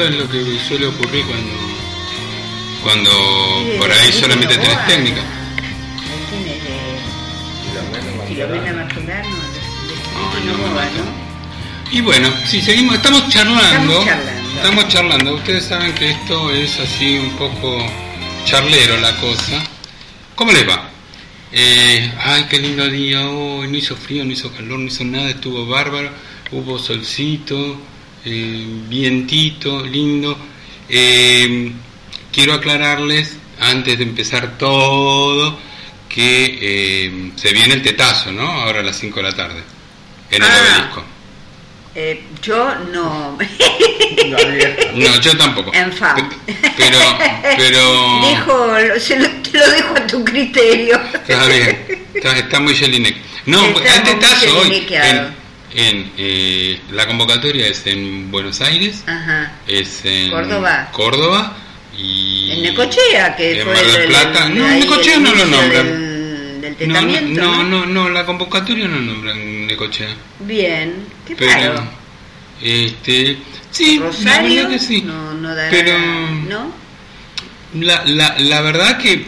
Eso es lo que suele ocurrir cuando cuando Sí, por ahí ¿viste solamente tenés técnica. Y bueno, si seguimos, estamos charlando, Estamos charlando. estamos charlando. Ustedes saben que esto es así un poco charlero la cosa. ¿Cómo les va? Eh, ay, qué lindo día hoy, no hizo frío, no hizo calor, no hizo nada, estuvo bárbaro, hubo solcito, eh, vientito, lindo. Eh, quiero aclararles, antes de empezar todo, que eh, se viene el tetazo, ¿no? Ahora a las 5 de la tarde, en el Ah. obelisco. Eh, yo no. No yo tampoco. Pe- Pero, pero... Se lo, te lo dejo a tu criterio. Está bien, está, está muy Jelinek. No, Está hay muy tetazo hoy. En. En, eh, la convocatoria es en Buenos Aires, Ajá. es en Córdoba. Córdoba y En Necochea, que en fue Mar del el- Plata. el- No, ahí Necochea no lo nombran. Del, del No, no, ¿no? no, no, la convocatoria no nombran Necochea. Bien, qué Pero, este, sí, la Rosario, verdad que sí. no, no dará, Pero- ¿no? La, la, la verdad que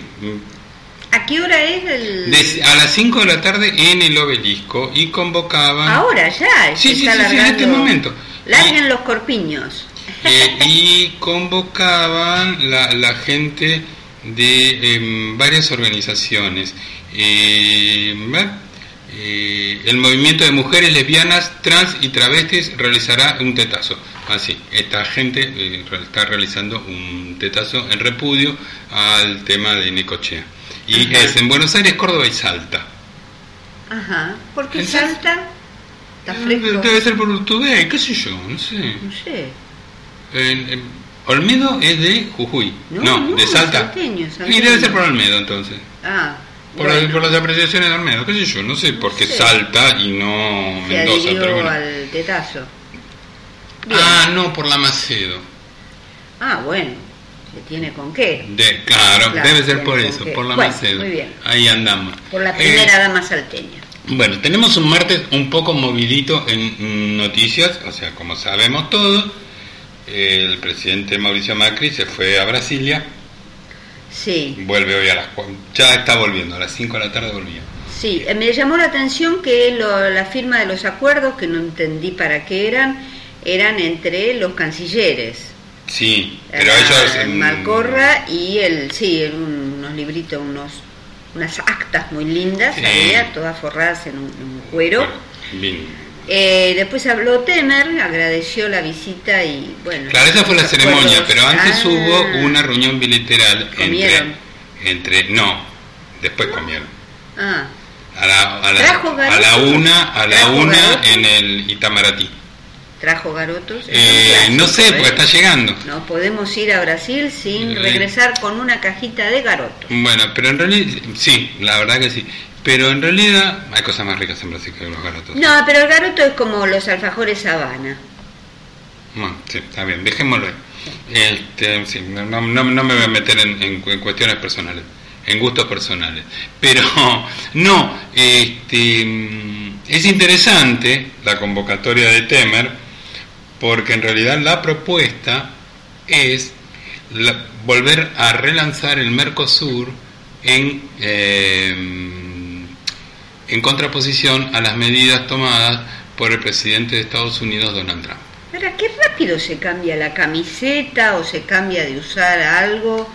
¿A qué hora es el...? de- a las 5 de la tarde en el obelisco y convocaban... Ahora ya, Sí, sí, está sí, en este momento. Larguen los corpiños. Eh, y convocaban la, la gente de em, varias organizaciones. Eh, ¿va? Eh, el movimiento de mujeres lesbianas, trans y travestis realizará un tetazo. Así, esta gente eh, está realizando un tetazo en repudio al tema de Necochea. Y Ajá. es en Buenos Aires, Córdoba y Salta. Ajá. ¿Por qué Entonces- salta? Está fresco. Debe ser por Urtubey, qué sé yo, no sé. No sé. En- en- Olmedo es de Jujuy, No, no, no, de Salta. salteño, Y salteño. debe ser por Olmedo entonces. Ah, Por, bueno, por las apreciaciones de Olmedo, qué sé yo, no sé por qué sé. Salta y no se Mendoza, pero bueno. al tetazo. Bien. Ah, no, por la Macedo. Ah, bueno, se tiene con qué. De, claro, Claro, debe ser por eso, por la Bueno, Macedo. muy bien. Ahí andamos. Por la Eh, primera dama salteña. Bueno, tenemos un martes un poco movidito en noticias, o sea, como sabemos todos, el presidente Mauricio Macri se fue a Brasilia, Sí, vuelve hoy a las ya está volviendo, a las 5 de la tarde volvía. sí. eh, Me llamó la atención que lo- la firma de los acuerdos, que no entendí para qué eran, eran entre los cancilleres. Sí, pero ellos... mm, Malcorra y el, sí, en un- unos libritos, unos, unas actas muy lindas, Sí. había, todas forradas en un, en un cuero. bien. Eh, después habló Temer, agradeció la visita y bueno. Claro, esa fue la ceremonia, pero antes Ah, hubo una reunión bilateral entre, ¿Comieron? entre... No, después comieron. Ah, A la, a la, ¿Trajo a la una, a la ¿Trajo una en el Itamaraty. Trajo garotos. Eh, no sé, porque está llegando. No podemos ir a Brasil sin Eh. regresar con una cajita de garotos. Bueno, pero en realidad, sí, la verdad que sí. Pero en realidad hay cosas más ricas en Brasil que los garotos. No, pero el garoto es como los alfajores sabana. Bueno, sí, está bien, dejémoslo ahí. Este, sí, no, no, no- no me voy a meter en, en- en cuestiones personales, en gustos personales. Pero no, este, mm, es interesante la convocatoria de Temer, porque en realidad la propuesta es la- volver a relanzar el Mercosur en, eh, en contraposición a las medidas tomadas por el presidente de Estados Unidos, Donald Trump. Ahora, qué rápido se cambia la camiseta o se cambia de usar algo.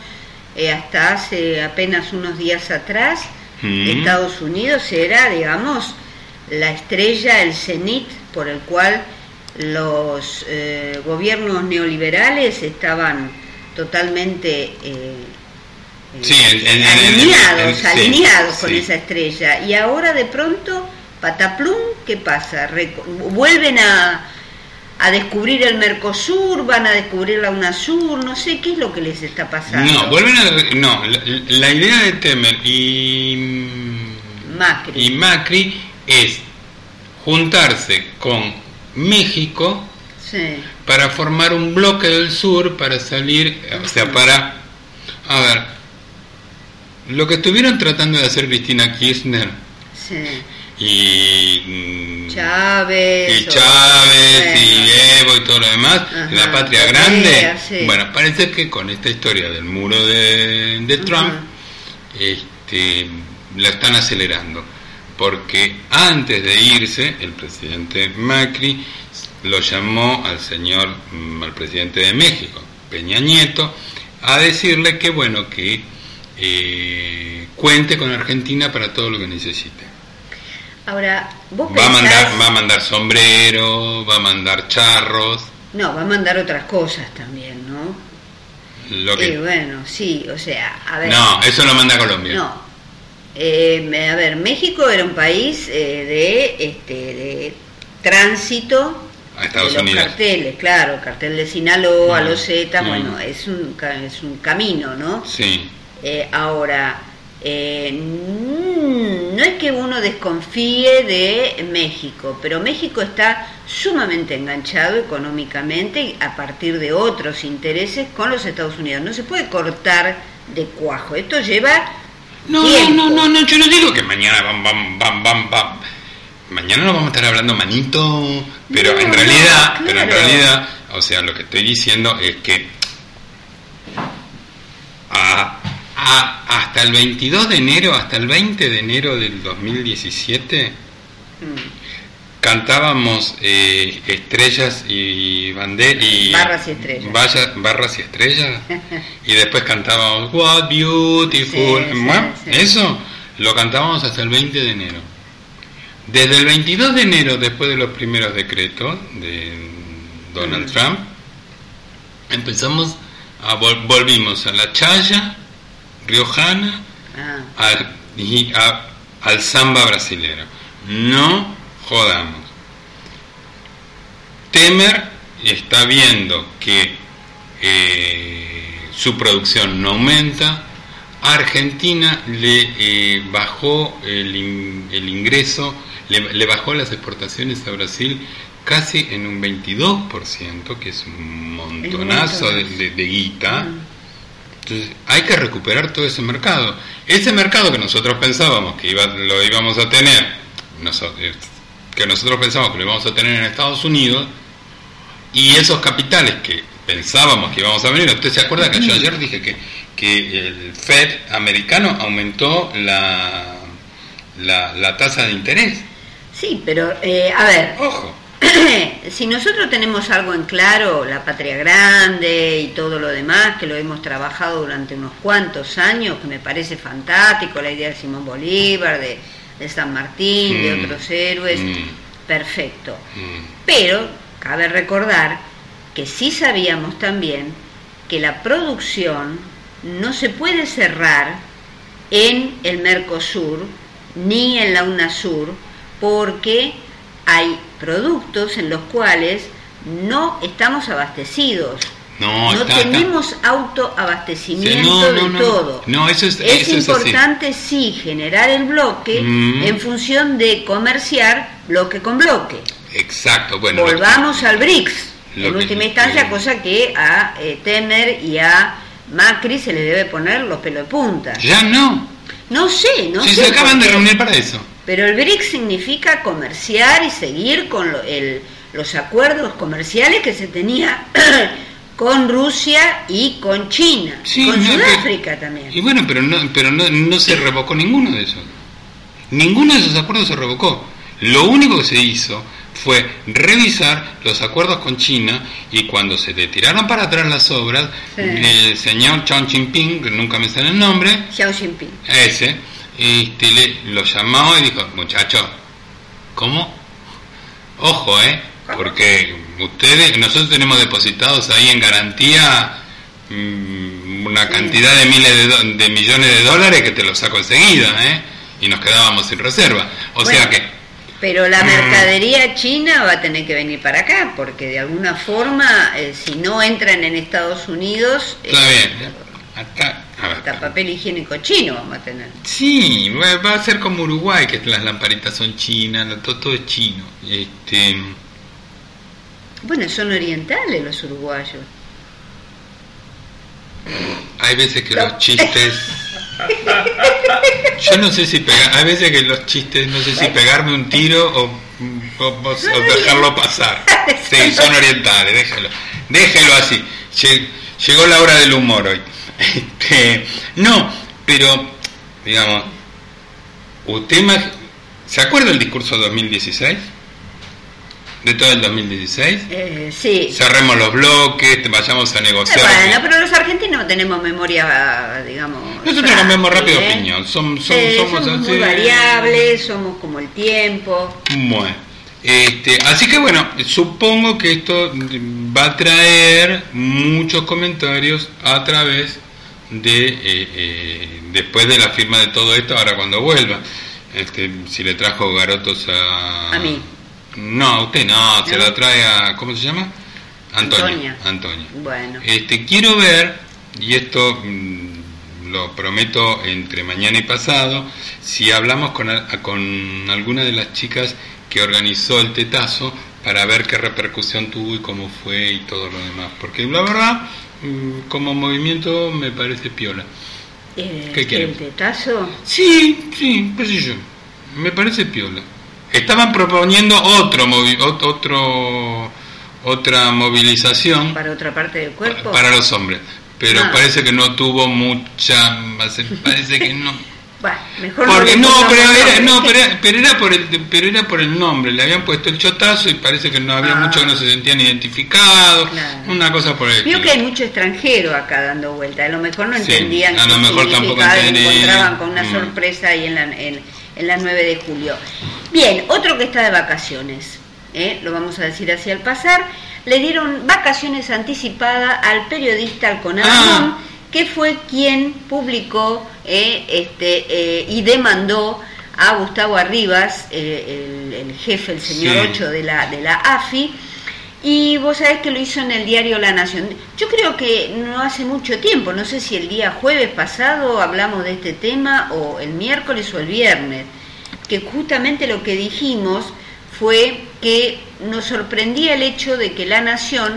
Eh, hasta hace apenas unos días atrás, Mm. Estados Unidos era, digamos, la estrella, el cenit por el cual los eh, gobiernos neoliberales estaban totalmente eh, eh, Sí, alineados, sí, alineados con sí. esa estrella. Y ahora de pronto, pataplum, ¿qué pasa? Reco- vuelven a, a descubrir el Mercosur, van a descubrir la UNASUR, no sé qué es lo que les está pasando. No, vuelven a... No, la, la idea de Temer y, Macri. y Macri es juntarse con México Sí. para formar un bloque del sur para salir, o sea, para... A ver, lo que estuvieron tratando de hacer Cristina Kirchner Sí. y... mm, Chávez. y Chávez y bueno, demás, Ajá, la patria la grande. idea, sí. Bueno, parece que con esta historia del muro de, de Trump, Ajá. este, la están acelerando. Porque antes de irse, el presidente Macri lo llamó al señor, mm, al presidente de México, Peña Nieto, a decirle que bueno, que eh, cuente con Argentina para todo lo que necesite. Ahora, vos Va a mandar, va a mandar sombrero, va a mandar charros, No, va a mandar otras cosas también, ¿no? lo bueno, sí, o sea, a ver. No, eso lo manda Colombia. No. Eh, a ver, México era un país eh, de, este, de tránsito A Estados de los Unidos. carteles, claro, el cartel de Sinaloa, Mm, los Zetas, mm. bueno, es un, es un camino, ¿no? Sí, Eh, ahora, eh, mm, no es que uno desconfíe de México, pero México está sumamente enganchado económicamente a partir de otros intereses con los Estados Unidos. No se puede cortar de cuajo. Esto lleva No, tiempo. no, no, no, yo no digo que mañana bam, bam, bam, bam, bam. Mañana no vamos a estar hablando manito, pero No, en no, realidad, pero en realidad, o sea, lo que estoy diciendo es que a- a- hasta el 22 de enero, hasta el 20 de enero del 2017, Mm. Cantábamos eh, estrellas y banderas y Barras y estrellas. vaya- barras y estrellas y después cantábamos What Beautiful Sí, sí, Bueno, sí. eso lo cantábamos hasta el 20 de enero desde el 22 de enero después de los primeros decretos de Donald Mm. Trump empezamos a vol- volvimos a la chaya riojana Ah, al, y a- al samba brasilero. No jodamos. Temer está viendo que eh, su producción no aumenta. Argentina le eh, bajó el, in- el ingreso, le, le bajó las exportaciones a Brasil casi en un 22%, que es un montonazo de, de- de guita. Entonces, hay que recuperar todo ese mercado. Ese mercado que nosotros pensábamos que iba, lo íbamos a tener, noso- eh, que nosotros pensábamos que lo íbamos a tener en Estados Unidos, y esos capitales que pensábamos que íbamos a venir. ¿Usted se acuerda que yo ayer dije que, que el Fed americano aumentó la, la, la tasa de interés? Sí, pero eh, a ver, Ojo. si nosotros tenemos algo en claro, la patria grande y todo lo demás, que lo hemos trabajado durante unos cuantos años, que me parece fantástico, la idea de Simón Bolívar, de, de San Martín, de Mm, otros héroes, mm. perfecto. Mm, Pero cabe recordar que sí sabíamos también que la producción no se puede cerrar en el Mercosur ni en la UNASUR porque hay productos en los cuales no estamos abastecidos. No, No, está- está- tenemos autoabastecimiento Sí, no, no, de todo. no, eso es- es eso es así. importante sí generar el bloque Mm. en función de comerciar bloque con bloque. Exacto, bueno. que- Volvamos al BRICS, en que- última instancia, eh, cosa que a eh, Temer y a Macri se le debe poner los pelos de punta. Ya no. No sé, no si sé. se acaban de reunir para eso. Pero el BRICS significa comerciar y seguir con lo- el- los acuerdos comerciales que se tenía con Rusia y con China, Sí, con no, Sudáfrica pero- también. Y bueno, pero no, pero no, no se revocó ninguno de esos. Ninguno de esos acuerdos se revocó. Lo único que se hizo fue revisar los acuerdos con China y cuando se le tiraron para atrás las obras, Sí. el señor Chang Jinping, que nunca me sale el nombre, Xi Jinping. ese, este, le, lo llamó y dijo, muchacho, ¿cómo? Ojo, ¿eh? Porque ustedes, nosotros tenemos depositados ahí en garantía mm, una cantidad de miles de, do- de millones de dólares que te los saco enseguida, ¿eh? Y nos quedábamos sin reserva. O Bueno, sea que, Pero la Mm. mercadería china va a tener que venir para acá, porque de alguna forma, eh, si no entran en Estados Unidos, eh, está bien. Acá, hasta papel higiénico chino vamos a tener. Sí, va a ser como Uruguay, que las lamparitas son chinas, todo, todo es chino. Este, Bueno, son orientales los uruguayos. hay veces que No. los chistes... Yo no sé si pegar, hay veces que los chistes, no sé si pegarme un tiro o, o- o- o dejarlo pasar. Sí, son orientales, déjelo. Déjelo así. Llegó la hora del humor hoy. Este, no, pero, digamos, usted ¿se acuerda el discurso 2016? De todo el 2016? Eh, sí. Cerremos los bloques, vayamos a negociar. bueno, pero los argentinos tenemos memoria, digamos. Nosotros cambiamos rápido ¿eh? opinión. somos muy variables, somos como el tiempo. Bueno. Este, así que bueno, supongo que esto va a traer muchos comentarios a través de eh, eh, después de la firma de todo esto, ahora cuando vuelva. Este, si le trajo garotos a... A mí. No, usted no, se la trae a... ¿Cómo se llama? Antonia. Antonia. Bueno. Este, quiero ver, y esto mm, lo prometo entre mañana y pasado, si hablamos con, con alguna de las chicas que organizó el tetazo para ver qué repercusión tuvo y cómo fue y todo lo demás. Porque la verdad, mm, como movimiento me parece piola. Eh, ¿Qué ¿El tetazo? Sí, sí, qué sé yo. Me parece piola. Estaban proponiendo otro, otro otra movilización. ¿Para otra parte del cuerpo? Para los hombres. Pero ah. parece que no tuvo mucha. Parece que no. Bueno, mejor Porque no, pero era, no pero, era, por el, pero era por el nombre, le habían puesto el chotazo y parece que no había ah. muchos que no se sentían identificados, una cosa por el Vio que hay mucho extranjero acá dando vuelta, a lo mejor no entendían a lo mejor tampoco encontraban con una mm. sorpresa ahí en la, en, en la 9 de julio. Bien, otro que está de vacaciones, ¿eh? lo vamos a decir así al pasar, le dieron vacaciones anticipadas al periodista Alconadamón, ah. que fue quien publicó ¿eh? este, eh, y demandó a Gustavo Arribas, el, jefe, el señor 8 de la, de la AFI, y vos sabés que lo hizo en el diario La Nación. Yo creo que no hace mucho tiempo, no sé si el día jueves pasado hablamos de este tema, o el miércoles o el viernes, que justamente lo que dijimos fue que nos sorprendía el hecho de que La Nación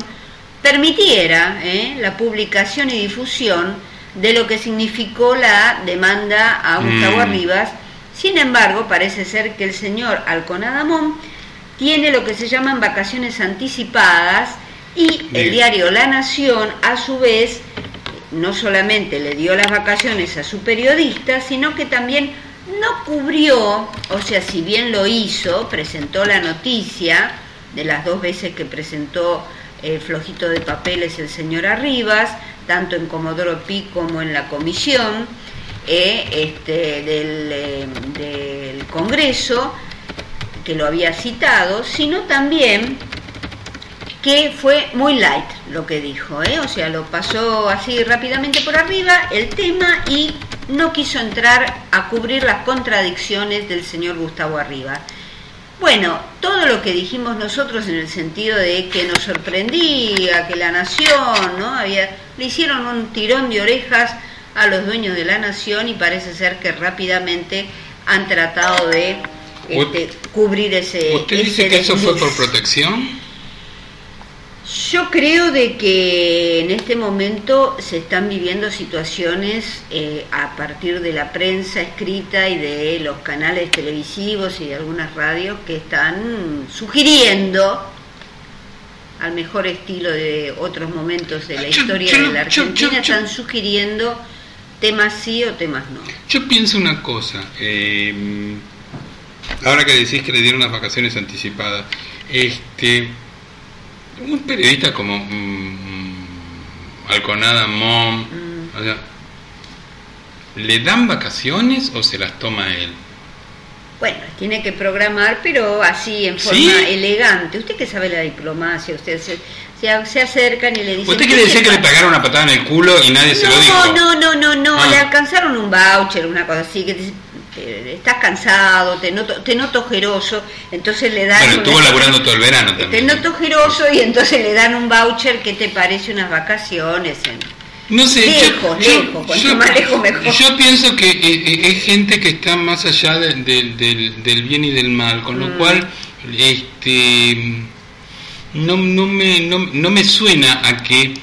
permitiera ¿eh? la publicación y difusión de lo que significó la demanda a Gustavo mm. Arribas. Sin embargo, parece ser que el señor Alconadamón tiene lo que se llaman vacaciones anticipadas y el diario La Nación a su vez no solamente le dio las vacaciones a su periodista, sino que también no cubrió, o sea, si bien lo hizo, presentó la noticia de las dos veces que presentó el flojito de papeles el señor Arribas, tanto en Comodoro Pi como en la comisión eh, este, del, eh, del Congreso, que lo había citado, sino también que fue muy light lo que dijo, ¿eh? o sea, lo pasó así rápidamente por arriba el tema y no quiso entrar a cubrir las contradicciones del señor Gustavo Arriba. Bueno, todo lo que dijimos nosotros en el sentido de que nos sorprendía que la nación, ¿no? Había, le hicieron un tirón de orejas a los dueños de la nación y parece ser que rápidamente han tratado de este, cubrir ese. ¿Usted dice que eso fue por protección? Yo creo de que en este momento se están viviendo situaciones eh, a partir de la prensa escrita y de los canales televisivos y de algunas radios que están sugiriendo al mejor estilo de otros momentos de la historia de la Argentina, están sugiriendo temas sí o temas no. Yo pienso una cosa, eh, ahora que decís que le dieron unas vacaciones anticipadas, este, un periodista como mm, Alconada Mom, mm. o sea, ¿le dan vacaciones o se las toma él? Bueno, tiene que programar, pero así en forma elegante. Usted que sabe la diplomacia, usted se, se, acercan y le dicen... ¿Usted quiere decir que le pagaron una patada en el culo y nadie se lo dijo? No, no, no, no, ah. le alcanzaron un voucher, una cosa así, que estás cansado, te noto, te noto ojeroso, entonces le dan... Bueno, estuvo laburando todo el verano también. Te noto ojeroso y entonces le dan un voucher que te parece unas vacaciones. no sé, lejos, yo, lejos, cuanto más lejos mejor. Yo pienso que eh, eh, es gente que está más allá del, del, bien y del mal, con lo mm. cual este no, no, me, no, no me suena a que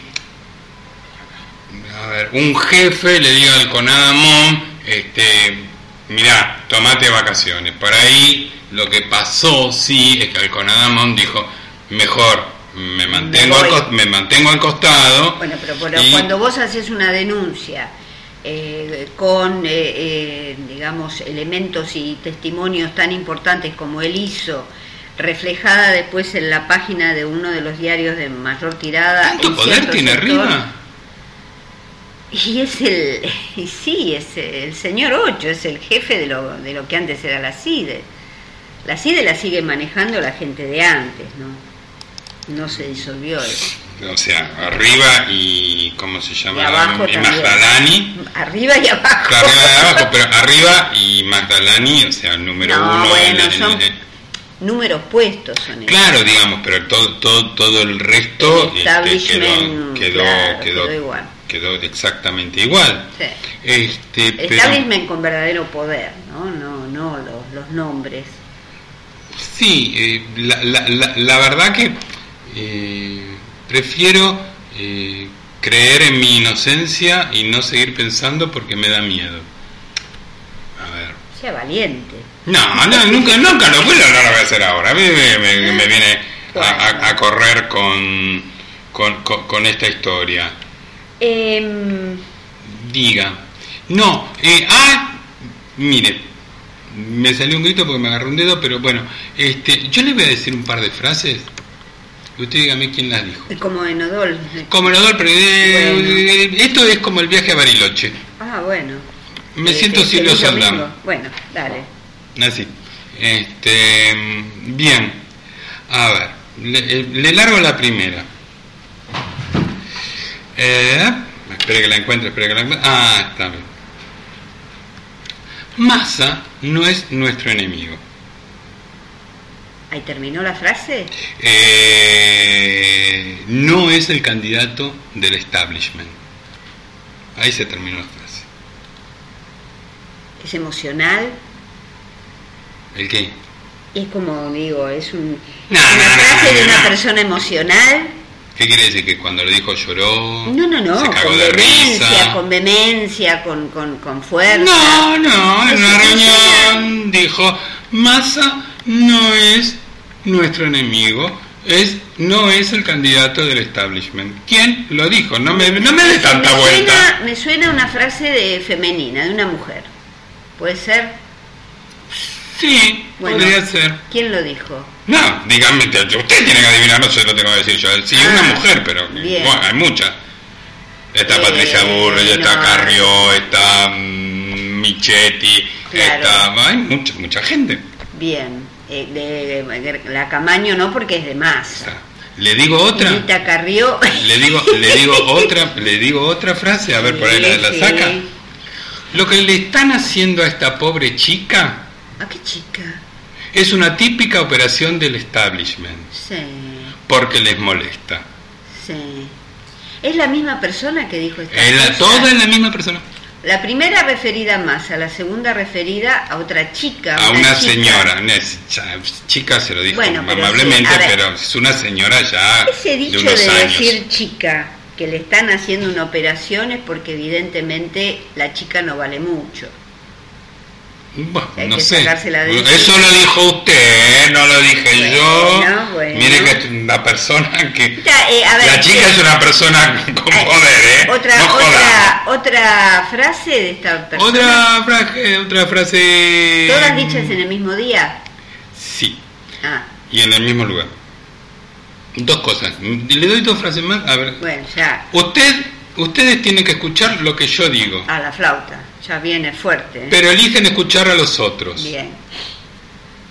a ver, un jefe le diga al Conadamón, este, mirá, tomate vacaciones. Por ahí lo que pasó, sí, es que el Conadamón dijo, mejor me mantengo, Me al, me mantengo al costado. Bueno, pero, pero y- cuando vos haces una denuncia eh, con, eh, eh, digamos, elementos y testimonios tan importantes como él hizo, reflejada después en la página de uno de los diarios de mayor tirada. ¿Tanto en poder tiene arriba? Y es el, y sí, es el señor Ocho, es el jefe de lo, de lo que antes era la CIDE. La CIDE la sigue manejando la gente de antes, ¿no? No se disolvió eso. O sea, arriba y. ¿Cómo se llama? Y abajo y. Magdalani. Arriba y abajo. Arriba y abajo, pero arriba y Magdalani, o sea, el número No, uno. bueno, en- son en- números puestos son claro, digamos, pero todo, todo, todo el resto El este, quedó, quedó, claro, quedó, quedó igual. Quedó exactamente igual. Sí. Este, pero, Establishment con verdadero poder, ¿no? No, no los, los nombres. sí, eh, la, la, la, la verdad que eh, prefiero eh, creer en mi inocencia y no seguir pensando porque me da miedo. A ver. Sea valiente. No, no, nunca, nunca lo fui, no lo voy a hacer ahora. A mí me, me- me viene a, a- a correr con, con, con- con esta historia. Em, Diga. No, eh, ah, mire, me salió un grito porque me agarró un dedo, pero bueno, este, yo le voy a decir un par de frases. y Usted dígame quién las dijo. como en Odol. Como lo doy, pero eh, Bueno. esto es como el viaje a Bariloche. Ah, bueno. Me Eh, siento eh, Silvio domingo. Bueno, dale. Así. Este, bien. A ver, le, eh, le largo la primera. Eh, espere que la encuentre, espere que la encuentre. Ah, está bien. Massa no es nuestro enemigo. Ahí terminó la frase. Eh, no es el candidato del establishment. Ahí se terminó la frase. Es emocional. ¿El qué? Es como digo, es un, No, una no, no, frase de una persona emocional. ¿Qué quiere decir? ¿Que cuando lo dijo lloró? No, no, no, ¿Se cagó con de vehemencia, risa? con vehemencia, con, con, con fuerza. No, no, en una reunión dijo, Massa no es nuestro enemigo, es no es el candidato del establishment. ¿Quién lo dijo? No me, no me dé tanta me vuelta. Suena, me suena una frase de femenina, de una mujer. ¿Puede ser? Sí, Bueno. podría ser. ¿Quién lo dijo? No, dígame, te- usted tiene que adivinar, no se lo tengo que decir yo. Sí, Ah, una mujer, pero bueno, hay muchas. Está Eh, Patricia Burrell, está no. Carrió, está mm, Michetti, Claro. está... Hay mucha, mucha gente. Bien. Eh, de, de- la Camaño no, porque es de sea, ¿Le digo otra? Carrió. Le digo, le digo otra, le digo otra frase, a ver por ahí la, la Sí, saca. Lo que le están haciendo a esta pobre chica ¿A qué chica? Es una típica operación del establishment, Sí, porque les molesta. sí. Es la misma persona que dijo esta Es la- toda es la misma persona. La primera referida a Massa, la segunda referida a otra chica. A una chica. señora, chica se lo dijo Bueno, pero amablemente, sí, a ver. pero es una señora ya Ese de dicho unos de años. decir chica que le están haciendo una operación es porque evidentemente la chica no vale mucho. Bueno, Hay no que sé. de Eso lo dijo usted, no lo dije Bueno, yo. bueno. Mire que es una persona que... Ya, eh, a ver, La chica eh, es una persona con eh, poder, ¿eh? Otra, No otra, jodamos. otra frase de esta persona. Otra frase, otra frase... ¿Todas dichas en el mismo día? Sí, Ah, y en el mismo lugar. Dos cosas. Le doy dos frases más. A ver. bueno, ya. Usted, ustedes tienen que escuchar lo que yo digo, A la flauta. Ya viene fuerte. ¿eh? pero eligen escuchar a los otros. Bien.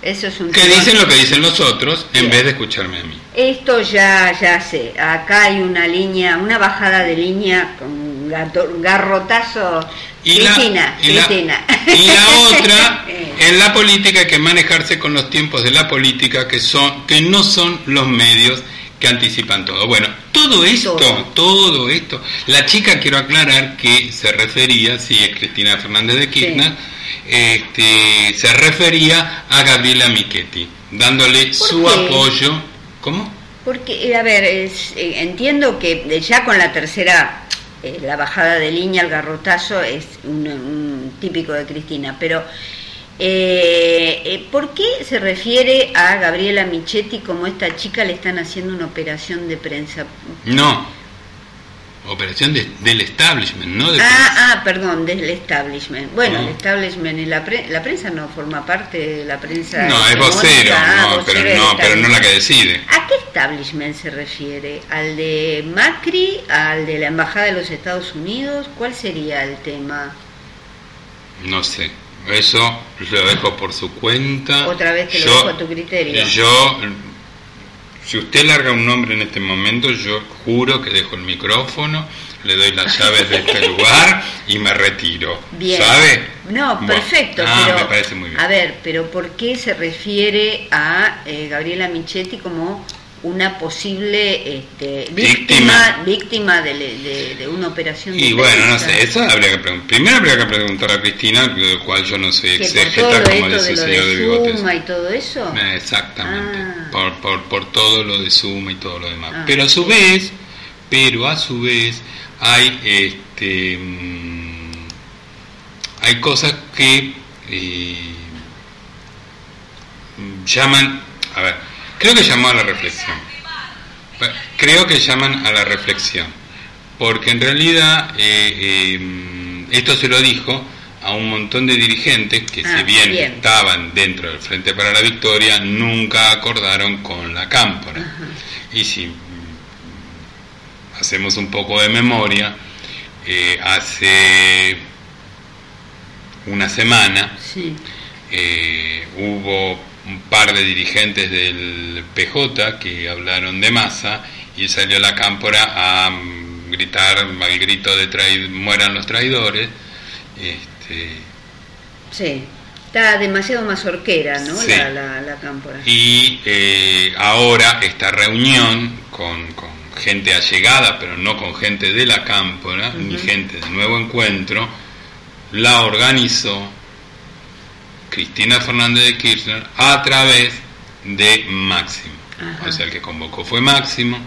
Eso es un Que dicen lo que dicen los otros en vez de escucharme a mí. Esto ya, ya sé. Acá hay una línea, una bajada de línea con un garrotazo. Y la, Cristina, y, la, Cristina. y la otra, Eh, en la política hay que manejarse con los tiempos de la política que son que no son los medios que anticipan todo. Bueno, todo esto, Todo. todo, esto, la chica quiero aclarar que se refería, sí, es Cristina Fernández de Kirchner, este, se refería a Gabriela Michetti, dándole su qué? apoyo. ¿Cómo? Porque, eh, a ver, es- eh, entiendo que eh, ya con la tercera, eh, la bajada de línea, el garrotazo, es un, un típico de Cristina, pero Eh, eh, ¿Por qué se refiere a Gabriela Michetti como esta chica le están haciendo una operación de prensa? No, operación del establishment, no de ah, prensa. Ah, perdón, del establishment. Bueno, No. el establishment y la, pre- la prensa no forma parte de la prensa. No, es hegemónica, vocero, ah, no, vocero pero no, pero no la que decide. ¿A qué establishment se refiere? ¿Al de Macri? ¿Al de la Embajada de los Estados Unidos? ¿Cuál sería el tema? No sé, eso lo dejo por su cuenta. Otra vez te lo dejo a tu criterio. Yo, si usted larga un nombre en este momento, yo juro que dejo el micrófono, le doy las llaves de este lugar y me retiro. Bien. ¿Sabe? No, Bueno, perfecto. ah, pero, me parece muy bien. A ver, pero ¿por qué se refiere a eh, Gabriela Michetti como una posible este, víctima Víctima. víctima de, de- de una operación de Y bueno, no sé, eso habría que preguntar. Primero habría que preguntar a Cristina, del cual yo no soy por todo exégeta, como dice de el lo señor de bigotes. Suma y todo eso. Exactamente, Ah. por, por, por todo lo de Suma y todo lo demás. Ah, pero a su sí. vez, pero a su vez hay este mm, hay cosas que eh, llaman, a ver, creo que llamó a la reflexión. Creo que llaman a la reflexión, porque en realidad eh, eh, esto se lo dijo a un montón de dirigentes que Ah, si bien, bien. estaban dentro del Frente para la Victoria, nunca acordaron con la cámpora. Ajá. Y si mm, hacemos un poco de memoria, eh, hace una semana Sí. eh, hubo un par de dirigentes del PJ que hablaron de masa y salió la cámpora a mm, gritar al grito de traid mueran los traidores. Este, Sí. Está demasiado mazorquera, ¿no? Sí. La, la, la cámpora. y eh, ahora esta reunión con, con gente allegada, pero no con gente de la cámpora, ni gente de nuevo encuentro, la organizó Cristina Fernández de Kirchner a través de Máximo. Ajá. O sea, el que convocó fue Máximo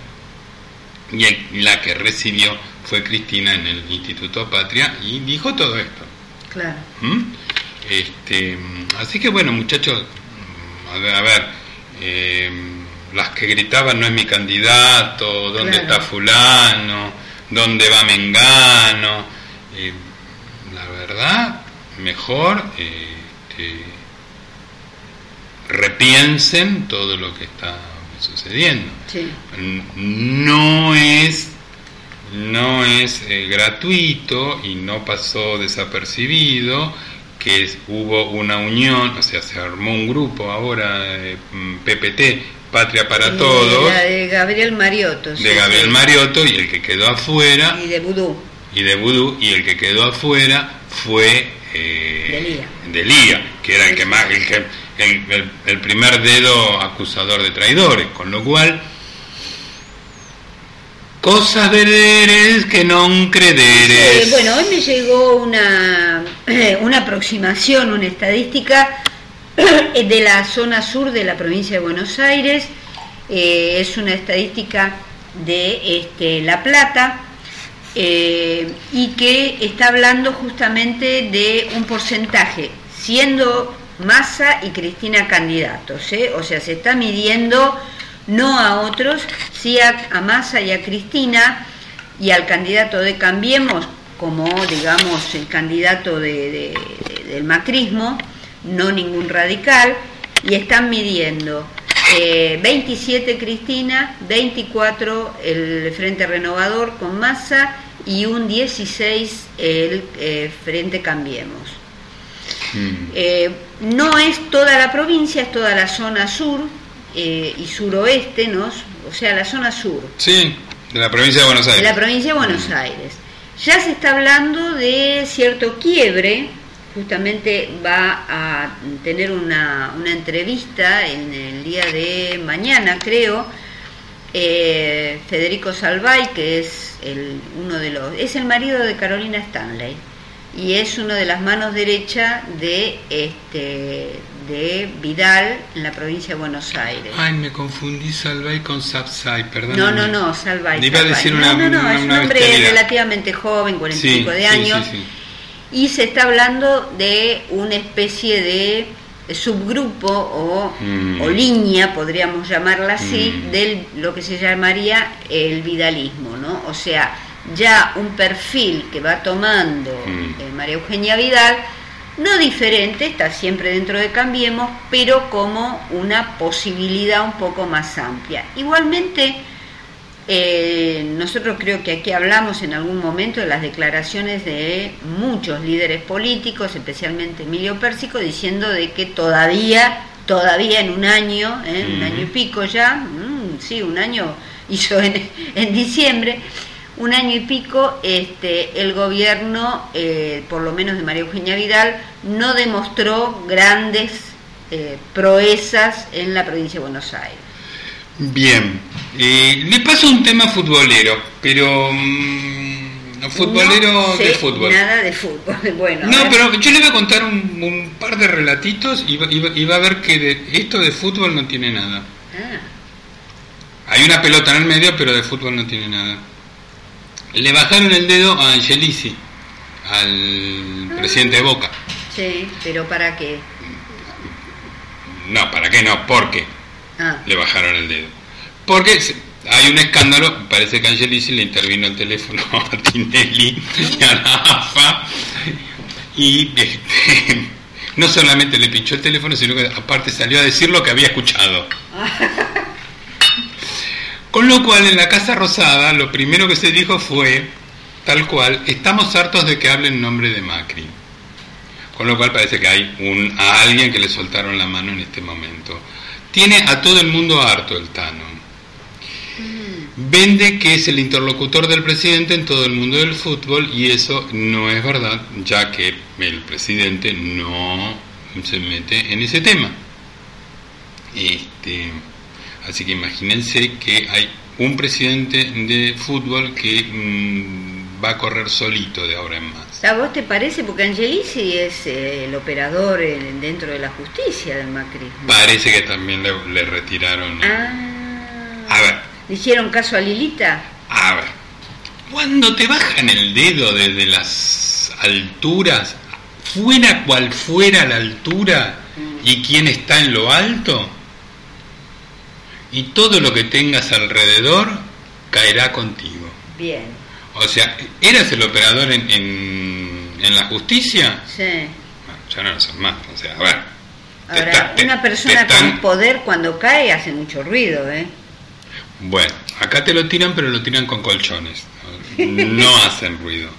y el- la que recibió fue Cristina en el Instituto Patria y dijo todo esto. Claro. ¿Mm? Este, así que bueno, muchachos, a ver, a ver, eh, las que gritaban no es mi candidato, ¿dónde Claro. está fulano? ¿Dónde va Mengano? Eh, la verdad, mejor eh, repiensen todo lo que está sucediendo Sí. no es no es eh, gratuito y no pasó desapercibido que es- hubo una unión, o sea, se armó un grupo ahora, eh, mm, PPT, Patria para Y Todos, La de Gabriel Mariotto. sí, de Gabriel. Mariotto, y el que quedó afuera, Y de Vudú. y de Vudú, y el que quedó afuera fue eh, Delía. Delía, que era el que más, el, que, el, el- primer dedo acusador de traidores, con lo cual cosas vereres que non crederes. Eh, bueno, hoy me llegó una, una aproximación, una estadística de la zona sur de la provincia de Buenos Aires. Eh, es una estadística de este, La Plata eh, y que está hablando justamente de un porcentaje, siendo Massa y Cristina candidatos. ¿eh? O sea, se está midiendo no a otros, sí a, a Massa y a Cristina y al candidato de Cambiemos como, digamos, el candidato de- de- de- del macrismo, no ningún radical, y están midiendo eh, 27 Cristina, 24 el Frente Renovador con Massa y un 16 el eh, Frente Cambiemos. Mm. Eh, no es toda la provincia, es toda la zona sur eh, y suroeste, ¿no? o sea, la zona sur Sí, de la provincia de Buenos de Aires. la provincia de Buenos Aires. Ya se está hablando de cierto quiebre, justamente va a tener una, una entrevista en el día de mañana, creo, eh, Federico Salvay, que es el, uno de los, es el marido de Carolina Stanley y es uno de las manos derechas de este de Vidal en la provincia de Buenos Aires. Ay, me confundí Salvay con Sapsay, perdón. No, no, no, Salvay. Le iba a Salvay. decir no, una- no, no, una- es un una hombre bestialidad. relativamente joven, 45 de años, Sí, sí, y se está hablando de una especie de subgrupo o, Mm. o línea, podríamos llamarla así, Mm. de lo que se llamaría el vidalismo, ¿no? O sea, ya un perfil que va tomando Mm. eh, María Eugenia Vidal, no diferente, está siempre dentro de Cambiemos, pero como una posibilidad un poco más amplia. Igualmente, eh, nosotros creo que aquí hablamos en algún momento de las declaraciones de muchos líderes políticos, especialmente Emilio Pérsico, diciendo de que todavía, todavía en un año, ¿eh? un año y pico ya, mm, sí, un año hizo en, en diciembre, un año y pico, este, el gobierno, eh, por lo menos de María Eugenia Vidal, no demostró grandes eh, proezas en la provincia de Buenos Aires. Bien, eh, le paso un tema futbolero, pero mm, futbolero No sé de fútbol. Nada de fútbol. Bueno, No, pero yo le voy a contar un, un par de relatitos y va, y va- y va a ver que de- esto de fútbol no tiene nada. Ah, Hay una pelota en el medio, pero de fútbol no tiene nada. Le bajaron el dedo a Angelici, al presidente de Boca. sí, pero ¿para qué? No, ¿para qué no? ¿Por qué Ah, le bajaron el dedo? Porque hay un escándalo, parece que Angelici le intervino el teléfono a Tinelli y a la AFA y este, no solamente le pinchó el teléfono, sino que aparte salió a decir lo que había escuchado. Con lo cual en la Casa Rosada lo primero que se dijo fue, tal cual, estamos hartos de que hable en nombre de Macri. Con lo cual parece que hay un, a alguien que le soltaron la mano en este momento. Tiene a todo el mundo harto el Tano. Vende que es el interlocutor del presidente en todo el mundo del fútbol y eso no es verdad, ya que el presidente no se mete en ese tema. Este, así que imagínense que hay un presidente de fútbol que mm, va a correr solito de ahora en más. ¿A vos te parece? Porque Angelici es eh, el operador en- dentro de la justicia del macrismo. Parece que también le, le retiraron. Ah, A ver, ¿le hicieron caso a Lilita? a ver. Cuando te bajan el dedo desde las alturas, fuera cual fuera la altura y quién está en lo alto, y todo lo que tengas alrededor caerá contigo. Bien, O sea, ¿eras el operador en, en, en la justicia? sí. Bueno, ya no lo sos más. O sea, a ver. Ahora, está- te- una persona están- con poder cuando cae hace mucho ruido, ¿eh? Bueno, acá te lo tiran, pero lo tiran con colchones. No hacen ruido.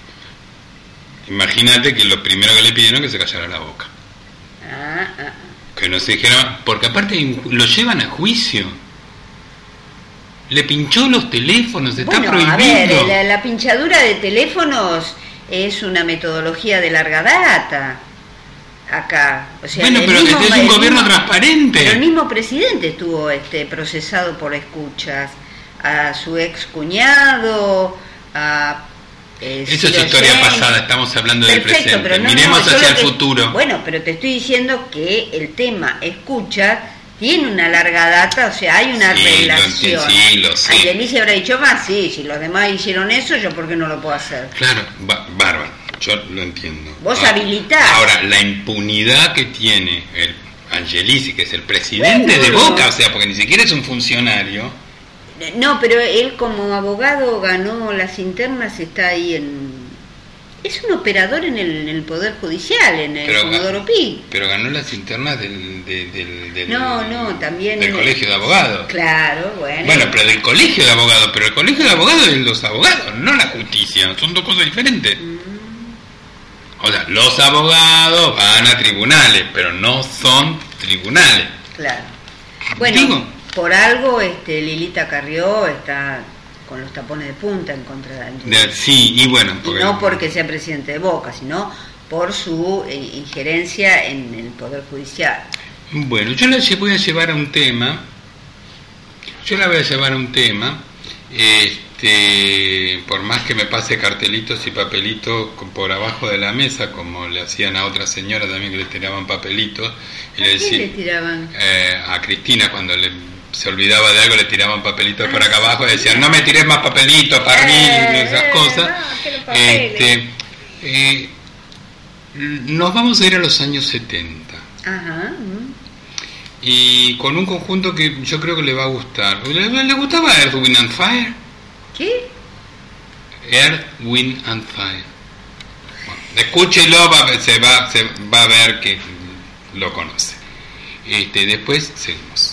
Imagínate que lo primero que le pidieron es que se callara la boca. Ah, ah. Que no se dijera. Porque aparte lo llevan a juicio. Le pinchó los teléfonos, está Bueno, prohibido. a ver, la, la pinchadura de teléfonos es una metodología de larga data acá. O sea, bueno, pero mismo- es un gobierno mismo- transparente. Pero el mismo presidente estuvo este, procesado por escuchas a su ex cuñado, a... eh, Eso es historia pasada, estamos hablando del Perfecto, presente. pero no, Miremos no, hacia el que- futuro. Bueno, pero te estoy diciendo que el tema escucha tiene una larga data, o sea, hay una Sí, lo relación. enti- sí, lo sé. Angelici habrá dicho más, sí, si los demás hicieron eso, yo por qué no lo puedo hacer. Claro, ba- bárbaro, yo lo entiendo. Vos Ah, habilitás. Ahora, la impunidad que tiene el Angelici, que es el presidente Bueno. de Boca, o sea, porque ni siquiera es un funcionario, No, pero él como abogado ganó las internas, está ahí en... Es un operador en el, en el Poder Judicial, en el Pero- Comodoro Pi. pero ganó las internas del, de- del, del- No, no, también... del colegio de abogados. Claro, bueno. Bueno, pero del colegio de abogados, pero el colegio de abogados es los abogados, no la justicia, son dos cosas diferentes. Mm. O sea, los abogados van a tribunales, pero no son tribunales. Claro. Bueno, Digo. por algo este, Lilita Carrió está con los tapones de punta en contra de sí, y bueno, Y no porque sea presidente de Boca, sino por su eh, injerencia en el Poder Judicial. Bueno, yo la lle- voy a llevar a un tema, yo la voy a llevar a un tema, este, por más que me pase cartelitos y papelitos por abajo de la mesa, como le hacían a otra señora también que le tiraban papelitos, y ¿A le quién le decía, tiraban? eh, a Cristina cuando le, se olvidaba de algo le tiraban papelitos por acá abajo y decían, no me tires más papelitos para mí, Eh, esas eh, cosas. no. Este, eh, Nos vamos a ir a los años 70. Ajá. mm. Y con un conjunto que yo creo que le va a gustar. ¿Le, le gustaba Earth, Wind and Fire? ¿Qué? Earth, Wind and Fire. Bueno, escúchelo, va, se, va, se va a ver que lo conoce. Este, después seguimos.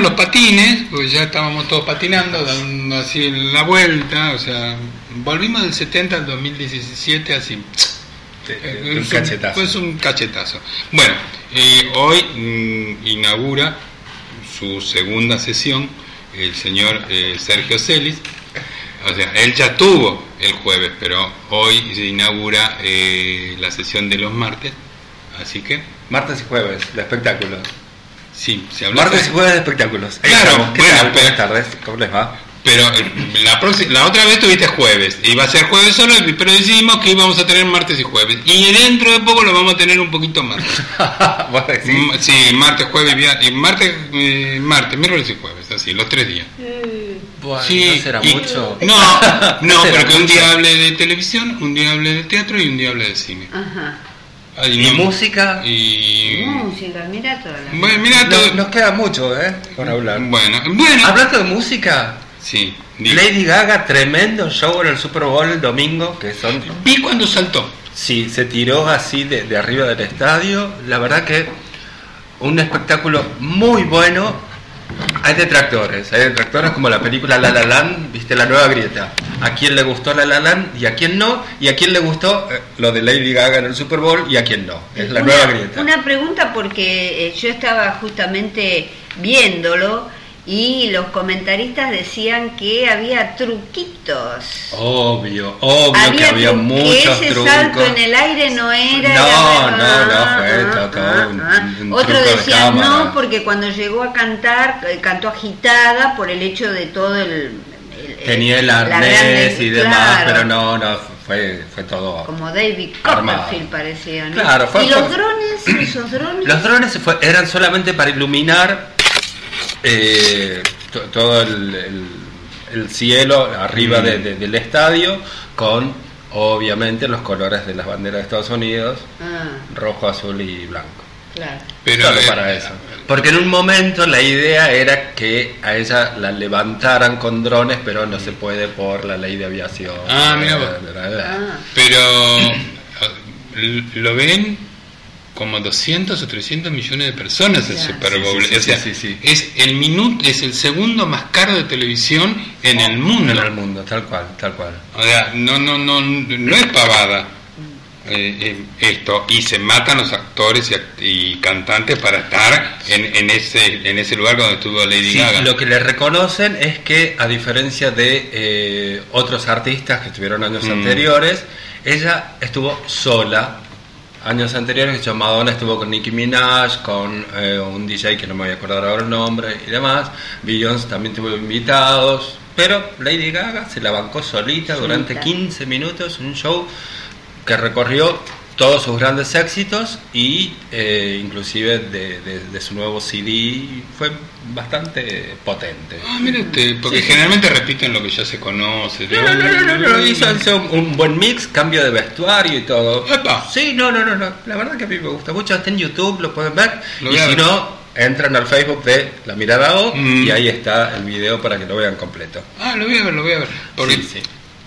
Los patines, pues ya estábamos todos patinando, dando así la vuelta, o sea, volvimos del 70 al 2017 así. Eh, un cachetazo. Pues un cachetazo. Bueno, eh, hoy mm, inaugura su segunda sesión el señor eh, Sergio Celis. O sea, él ya tuvo el jueves, pero hoy se inaugura eh, la sesión de los martes. Así que, Martes y jueves de espectáculos. Sí, se habla. Martes y jueves de espectáculos. Claro, estamos. ¿Qué bueno, tal? pero- Buenas tardes. ¿Cómo les va? Pero eh, la, próxima, la otra vez tuviste jueves, iba a ser jueves solo, pero decidimos que íbamos a tener martes y jueves. Y dentro de poco lo vamos a tener un poquito más. ¿Vos decís? Mm, Sí, martes, jueves, viernes, martes, eh, martes, miércoles y jueves, así, los tres días. Bueno, Sí, ¿no será y- mucho? No, no, será pero que un día hable de televisión, un día hable de teatro y un día hable de cine. Ajá. Ay, ¿Y no. música? Y. Música, mira toda la... Bueno, mira todo. nos queda mucho, ¿eh? Por hablar. Bueno, bueno. Hablando de música, Sí. Lady Gaga, tremendo show en el Super Bowl el domingo, que son... Vi cuando saltó. Sí, se tiró así de, de arriba del estadio. La verdad que un espectáculo muy bueno. Hay detractores, hay detractores como la película La La Land, viste la nueva grieta. A quién le gustó La La Land y a quién no, y a quién le gustó eh, lo de Lady Gaga en el Super Bowl y a quién no. Es la una, nueva grieta. Una pregunta porque eh, yo estaba justamente viéndolo y los comentaristas decían que había truquitos. Obvio, obvio que Había había tru- muchos que ese trucos. salto en el aire no era. No, no, no, fue ah, todo- ah, un- ah. un Otro truco de decía cámara. no, porque cuando llegó a cantar, eh, cantó agitada por el hecho de todo el. Tenía el arnés y demás, claro, pero no, no, fue, fue todo. Como David Armado. Copperfield parecía, ¿no? Claro, fue- ¿Y los fue- drones? ¿Esos drones? Los drones se fue- eran solamente para iluminar eh, to- todo el, el- el cielo arriba Mm. de- de- del estadio con, obviamente, los colores de las banderas de Estados Unidos, Ah, rojo, azul y blanco. Claro. Pero Solo eh, para eso. Porque en un momento la idea era que a ella la levantaran con drones, pero no se puede por la ley de aviación. Ah, mira vos. Ah. Pero lo ven como 200 o 300 millones de personas el Claro. Super Bowl. Sí, sí, o sea, sí, sí, sí. es el minuto, es el segundo más caro de televisión en el mundo. En el mundo, tal cual, tal cual. O sea, no, no, no, no es pavada eh, esto. Y se matan los actores y, act- y cantantes para estar en, en ese en ese lugar donde estuvo Lady Sí, Gaga. lo que le reconocen es que, a diferencia de eh, otros artistas que estuvieron años Mm. anteriores, ella estuvo sola. Años anteriores, hecho, Madonna estuvo con Nicki Minaj, con eh, un DJ que no me voy a acordar ahora el nombre y demás. Beyoncé también tuvo invitados, pero Lady Gaga se la bancó solita durante Solita. 15 minutos, un show que recorrió todos sus grandes éxitos y eh, inclusive de, de- de su nuevo CD fue bastante potente. Ah, mire usted, porque Sí, generalmente repiten lo que ya se conoce. No, no, no, no, no, no, hizo, hizo un, un buen mix, cambio de vestuario y todo. Epa. Sí, no, no, no, no, la verdad que a mí me gusta mucho, está en YouTube, lo pueden ver. Lo y si ver. no, entran al Facebook de La Mirada O Mm. y ahí está el video para que lo vean completo. Ah, lo voy a ver, lo voy a ver. Porque, Sí, sí.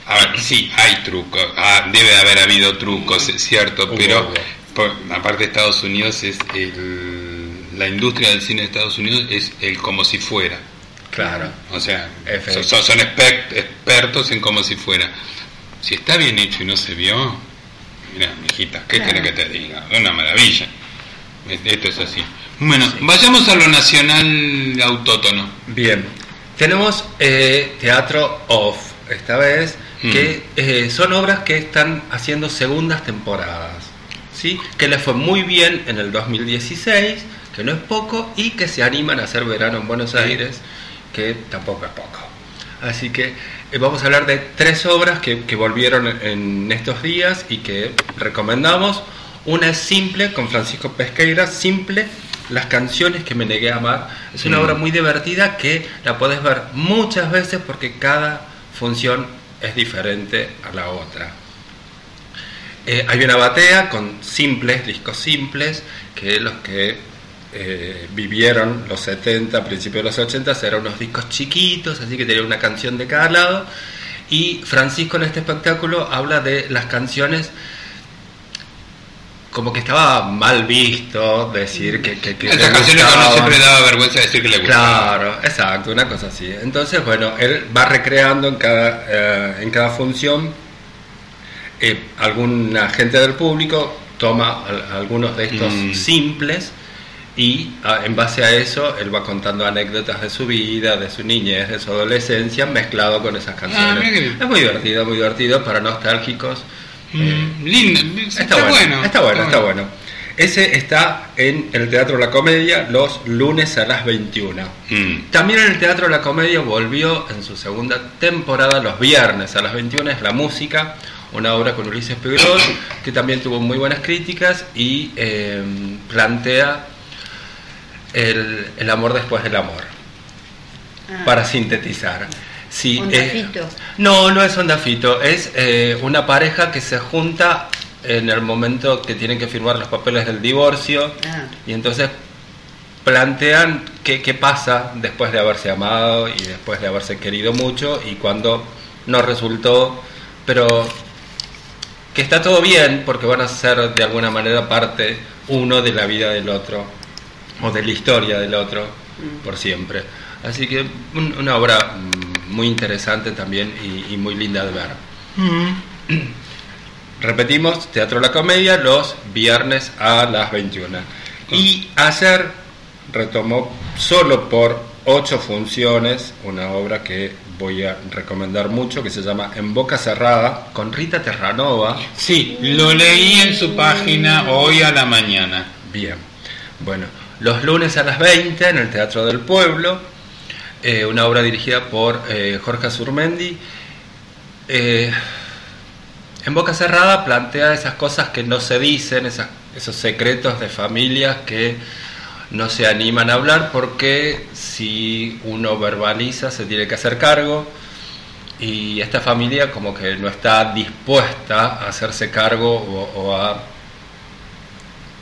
A ver, sí, hay trucos. Ah, debe haber habido trucos, es cierto, pero por- aparte de Estados Unidos, es el, la industria del cine de Estados Unidos es el como si fuera. Claro. O sea, son, son expert- expertos en como si fuera. Si está bien hecho y no se vio, mira, mijita, ¿qué Claro. querés que te diga? Una maravilla. Es- Esto es así. Bueno, vayamos a lo nacional autótono. Bien, tenemos eh, Teatro Off, esta vez, Mm. que eh, son obras que están haciendo segundas temporadas, ¿sí? que les fue muy bien en el 2016, que no es poco, y que se animan a hacer verano en Buenos Aires, que tampoco es poco. Así que eh, vamos a hablar de tres obras que, que volvieron en estos días y que recomendamos. Una es Simple, con Francisco Pesqueira, Simple, las canciones que me negué a amar. Es una Mm. obra muy divertida que la podés ver muchas veces porque cada función es diferente a la otra. Eh, hay una batea con simples, discos simples, que los que eh, vivieron los 70, principios de los 80, eran unos discos chiquitos, así que tenía una canción de cada lado. Y Francisco en este espectáculo habla de las canciones como que estaba mal visto decir que, que, que Estas le canciones que uno siempre daba vergüenza decir que le gustaban. Claro, exacto, una cosa así. Entonces, bueno, él va recreando en cada, eh, en cada función, eh, alguna gente del público toma al- algunos de estos Mm. simples y ah, en base a eso él va contando anécdotas de su vida, de su niñez, de su adolescencia, mezclado con esas canciones. Ah, bien. es muy divertido, muy divertido para nostálgicos. Mm, lindo, Está, bueno, está bueno, está bueno. Ese está en el Teatro La Comedia los lunes a las 21. Mm. También en el Teatro La Comedia volvió en su segunda temporada los viernes a las 21 es La Música, una obra con Ulises Pegrol que también tuvo muy buenas críticas y eh, plantea el, el amor después del amor, Ah, para sintetizar. Sí, Onda eh, Fito. no, no es Onda Fito, es eh, una pareja que se junta en el momento que tienen que firmar los papeles del divorcio Ah. y entonces plantean qué, qué pasa después de haberse amado y después de haberse querido mucho y cuando no resultó, pero que está todo bien porque van a ser de alguna manera parte uno de la vida del otro o de la historia del otro por siempre. Así que un- una obra mm, muy interesante también y, y muy linda de ver. Repetimos, Teatro La Comedia los viernes a las 21. Y ayer retomó solo por ocho funciones una obra que voy a recomendar mucho que se llama En Boca Cerrada con Rita Terranova. Sí, lo leí en su página hoy a la mañana. Bien, bueno, los lunes a las 20 en el Teatro del Pueblo, eh, una obra dirigida por eh, Jorge Azurmendi. Eh, en Boca Cerrada plantea esas cosas que no se dicen, esos secretos de familias que no se animan a hablar porque si uno verbaliza se tiene que hacer cargo y esta familia como que no está dispuesta a hacerse cargo o a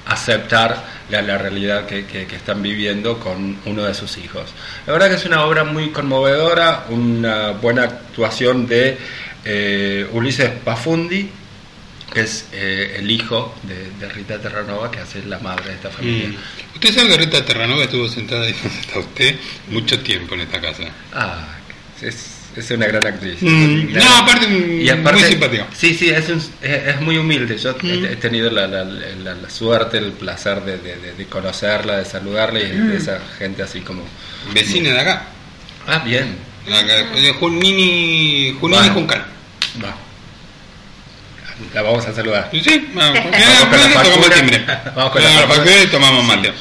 aceptar la, la realidad que, que- que están viviendo con uno de sus hijos. La verdad que es una obra muy conmovedora, una buena actuación de eh, Ulises Pafundi, que es eh, el hijo de, de Rita Terranova, que hace la madre de esta familia. Mm. Usted sabe que Rita Terranova estuvo sentada donde está usted mucho tiempo en esta casa. Ah, es, es una gran actriz. Mm, no, aparte, muy simpática. Sí, sí, es, un- es, es muy humilde. Yo he- Mm. he, tenido la, la- la- la suerte, el placer de, de- de- de conocerla, de saludarla y de esa gente así como... Vecina de acá. Ah, bien. Acá, de Junini, Junini Bueno. Juncal. Va. La vamos a saludar. Sí, vamos, con la factura. Vamos con la factura. y tomamos mate.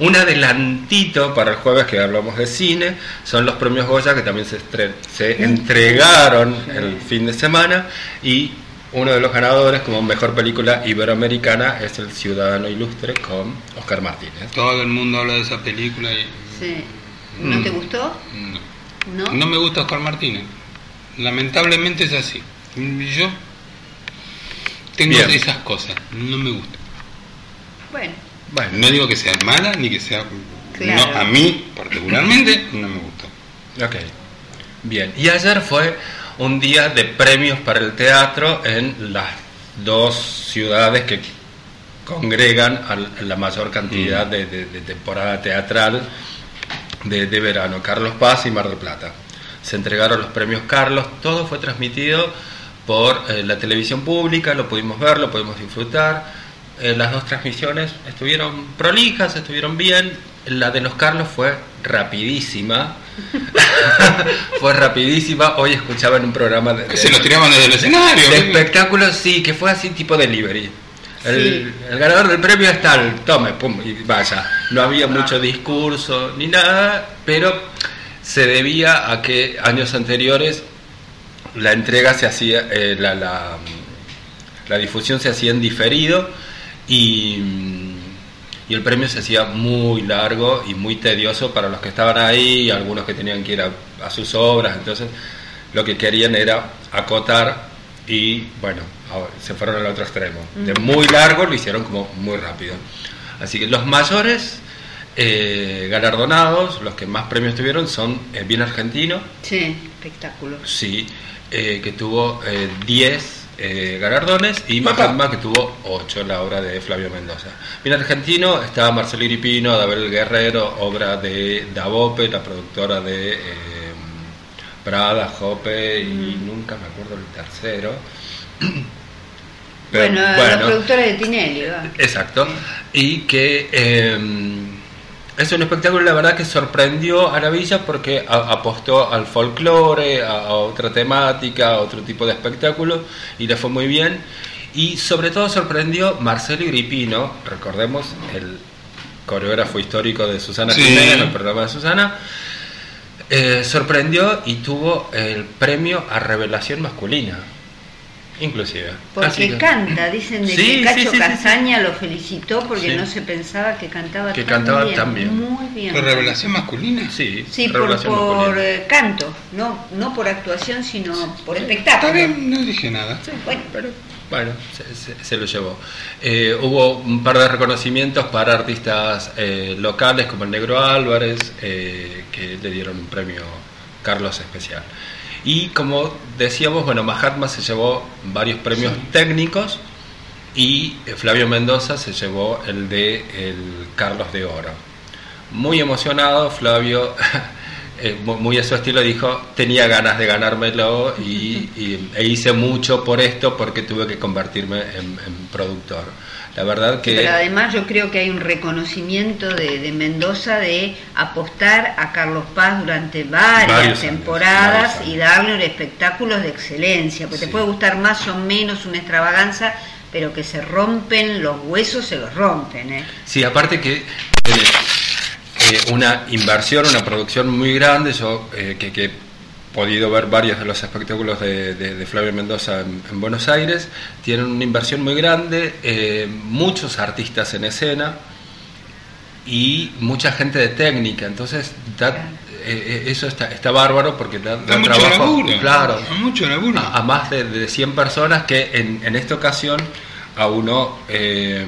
Un adelantito para el jueves que hablamos de cine son los premios Goya que también se, entregaron el fin de semana y uno de los ganadores como mejor película iberoamericana es El Ciudadano Ilustre con Oscar Martínez. Todo el mundo habla de esa película y Sí. ¿No Mm. te gustó? no. ¿No? No me gusta Oscar Martínez. Lamentablemente es así. Yo tengo Bien. esas cosas. No me gusta. Bueno, Bueno, No digo que sea mala ni que sea. Claro. No, a mí particularmente no me gustó. ok. Bien. Y ayer fue un día de premios para el teatro en las dos ciudades que congregan a la mayor cantidad Mm. de, de- de temporada teatral de, de verano, Carlos Paz y Mar del Plata. Se entregaron los premios Carlos, todo fue transmitido por eh, la televisión pública, lo pudimos ver, lo pudimos disfrutar. Eh, las dos transmisiones estuvieron prolijas, estuvieron bien. La de los Carlos fue rapidísima. fue rapidísima. Hoy escuchaba en un programa de, Que se los tiraban desde el escenario. de espectáculos, sí, que fue así tipo delivery. El, Sí. el ganador del premio es tal, tome, pum, y vaya. No había mucho discurso ni nada, pero se debía a que años anteriores la entrega se hacía, eh, la, la, la difusión se hacía en diferido y, y el premio se hacía muy largo y muy tedioso para los que estaban ahí algunos que tenían que ir a, a sus obras. Entonces, lo que querían era acotar y, bueno, se fueron al otro extremo. De muy largo lo hicieron como muy rápido. Así que los mayores eh, galardonados, los que más premios tuvieron, son eh, Bien Argentino, sí, espectáculo. Sí, eh, que tuvo 10 galardones y Mahatma que tuvo 8 la obra de Flavio Mendoza. Bien argentino estaba Marcelo Iripino, Dabel Guerrero, obra de Davope, la productora de eh, Prada, Jope y nunca me acuerdo el tercero. Pero, bueno, bueno, los productores de Tinelli, va. Exacto. Y que eh, es un espectáculo, la verdad, que sorprendió a la villa porque a- apostó al folclore, a, a otra temática, a otro tipo de espectáculo, y le fue muy bien. Y sobre todo sorprendió Marcelo Iripino, recordemos el coreógrafo histórico de Susana Sí. Jiménez, en el programa de Susana, eh, sorprendió y tuvo el premio a revelación masculina, inclusive. Porque que- canta, dicen de Sí, que Cacho sí, sí, sí. Castaña lo felicitó porque Sí. no se pensaba que cantaba Que tan cantaba bien. tan bien. Muy bien. ¿Por revelación masculina? Sí, Sí, por, revelación por masculina. eh, canto, no, no por actuación, sino por Está espectáculo. bien, no dije nada. Bueno, Pero Bueno, se, se- se lo llevó. Eh, hubo un par de reconocimientos para artistas eh, locales como el Negro Álvarez, eh, que le dieron un premio Carlos Especial. Y como decíamos, bueno, Mahatma se llevó varios premios técnicos y eh, Flavio Mendoza se llevó el de el Carlos de Oro. Muy emocionado, Flavio, eh, mu- muy a su estilo, dijo, tenía ganas de ganármelo y, y- e hice mucho por esto porque tuve que convertirme en, en productor. La verdad que... Pero además yo creo que hay un reconocimiento de, de Mendoza de apostar a Carlos Paz durante varias Varios años, temporadas y darle un espectáculos de excelencia, porque Sí. te puede gustar más o menos una extravaganza, pero que se rompen los huesos, se los rompen. ¿eh? Sí, aparte que tiene eh, una inversión, una producción muy grande, yo eh, que, que podido ver varios de los espectáculos de, de- de Flavio Mendoza en, en Buenos Aires, tienen una inversión muy grande, eh, muchos artistas en escena y mucha gente de técnica, entonces da- eh, eh, eso está, está bárbaro porque da, da Da mucho trabajo, laburo. claro, Da mucho laburo. a, a más de, de 100 personas que en, en esta ocasión a uno eh,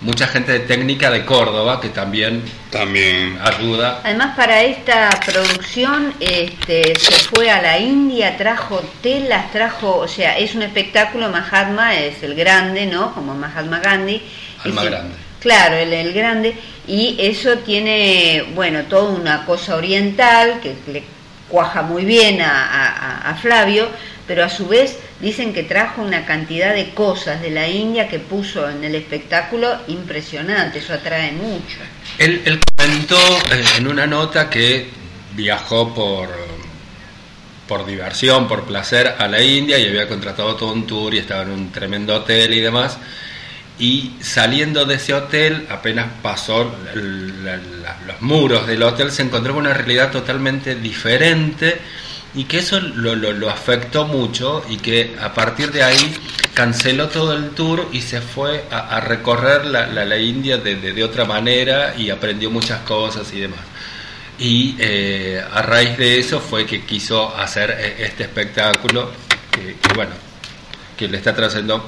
mucha gente de técnica de Córdoba que también También. ayuda Además para esta producción este, se fue a la India, trajo telas, trajo, o sea, es un espectáculo, Mahatma es el grande, ¿no? Como Mahatma Gandhi. Se- grande. Claro, el, el grande. Y eso tiene, bueno, toda una cosa oriental que le cuaja muy bien a, a- a Flavio, pero a su vez dicen que trajo una cantidad de cosas de la India que puso en el espectáculo impresionante, eso atrae mucho. Él, comentó eh, en una nota que viajó por, por diversión, por placer a la India y había contratado todo un tour y estaba en un tremendo hotel y demás. Y saliendo de ese hotel, apenas pasó los muros del hotel, se encontró con una realidad totalmente diferente y que eso lo, lo- lo afectó mucho y que a partir de ahí canceló todo el tour y se fue a, recorrer la, la- la India de, de- de otra manera y aprendió muchas cosas y demás. Y eh, a raíz de eso fue que quiso hacer eh, este espectáculo que, que, bueno, que le está trayendo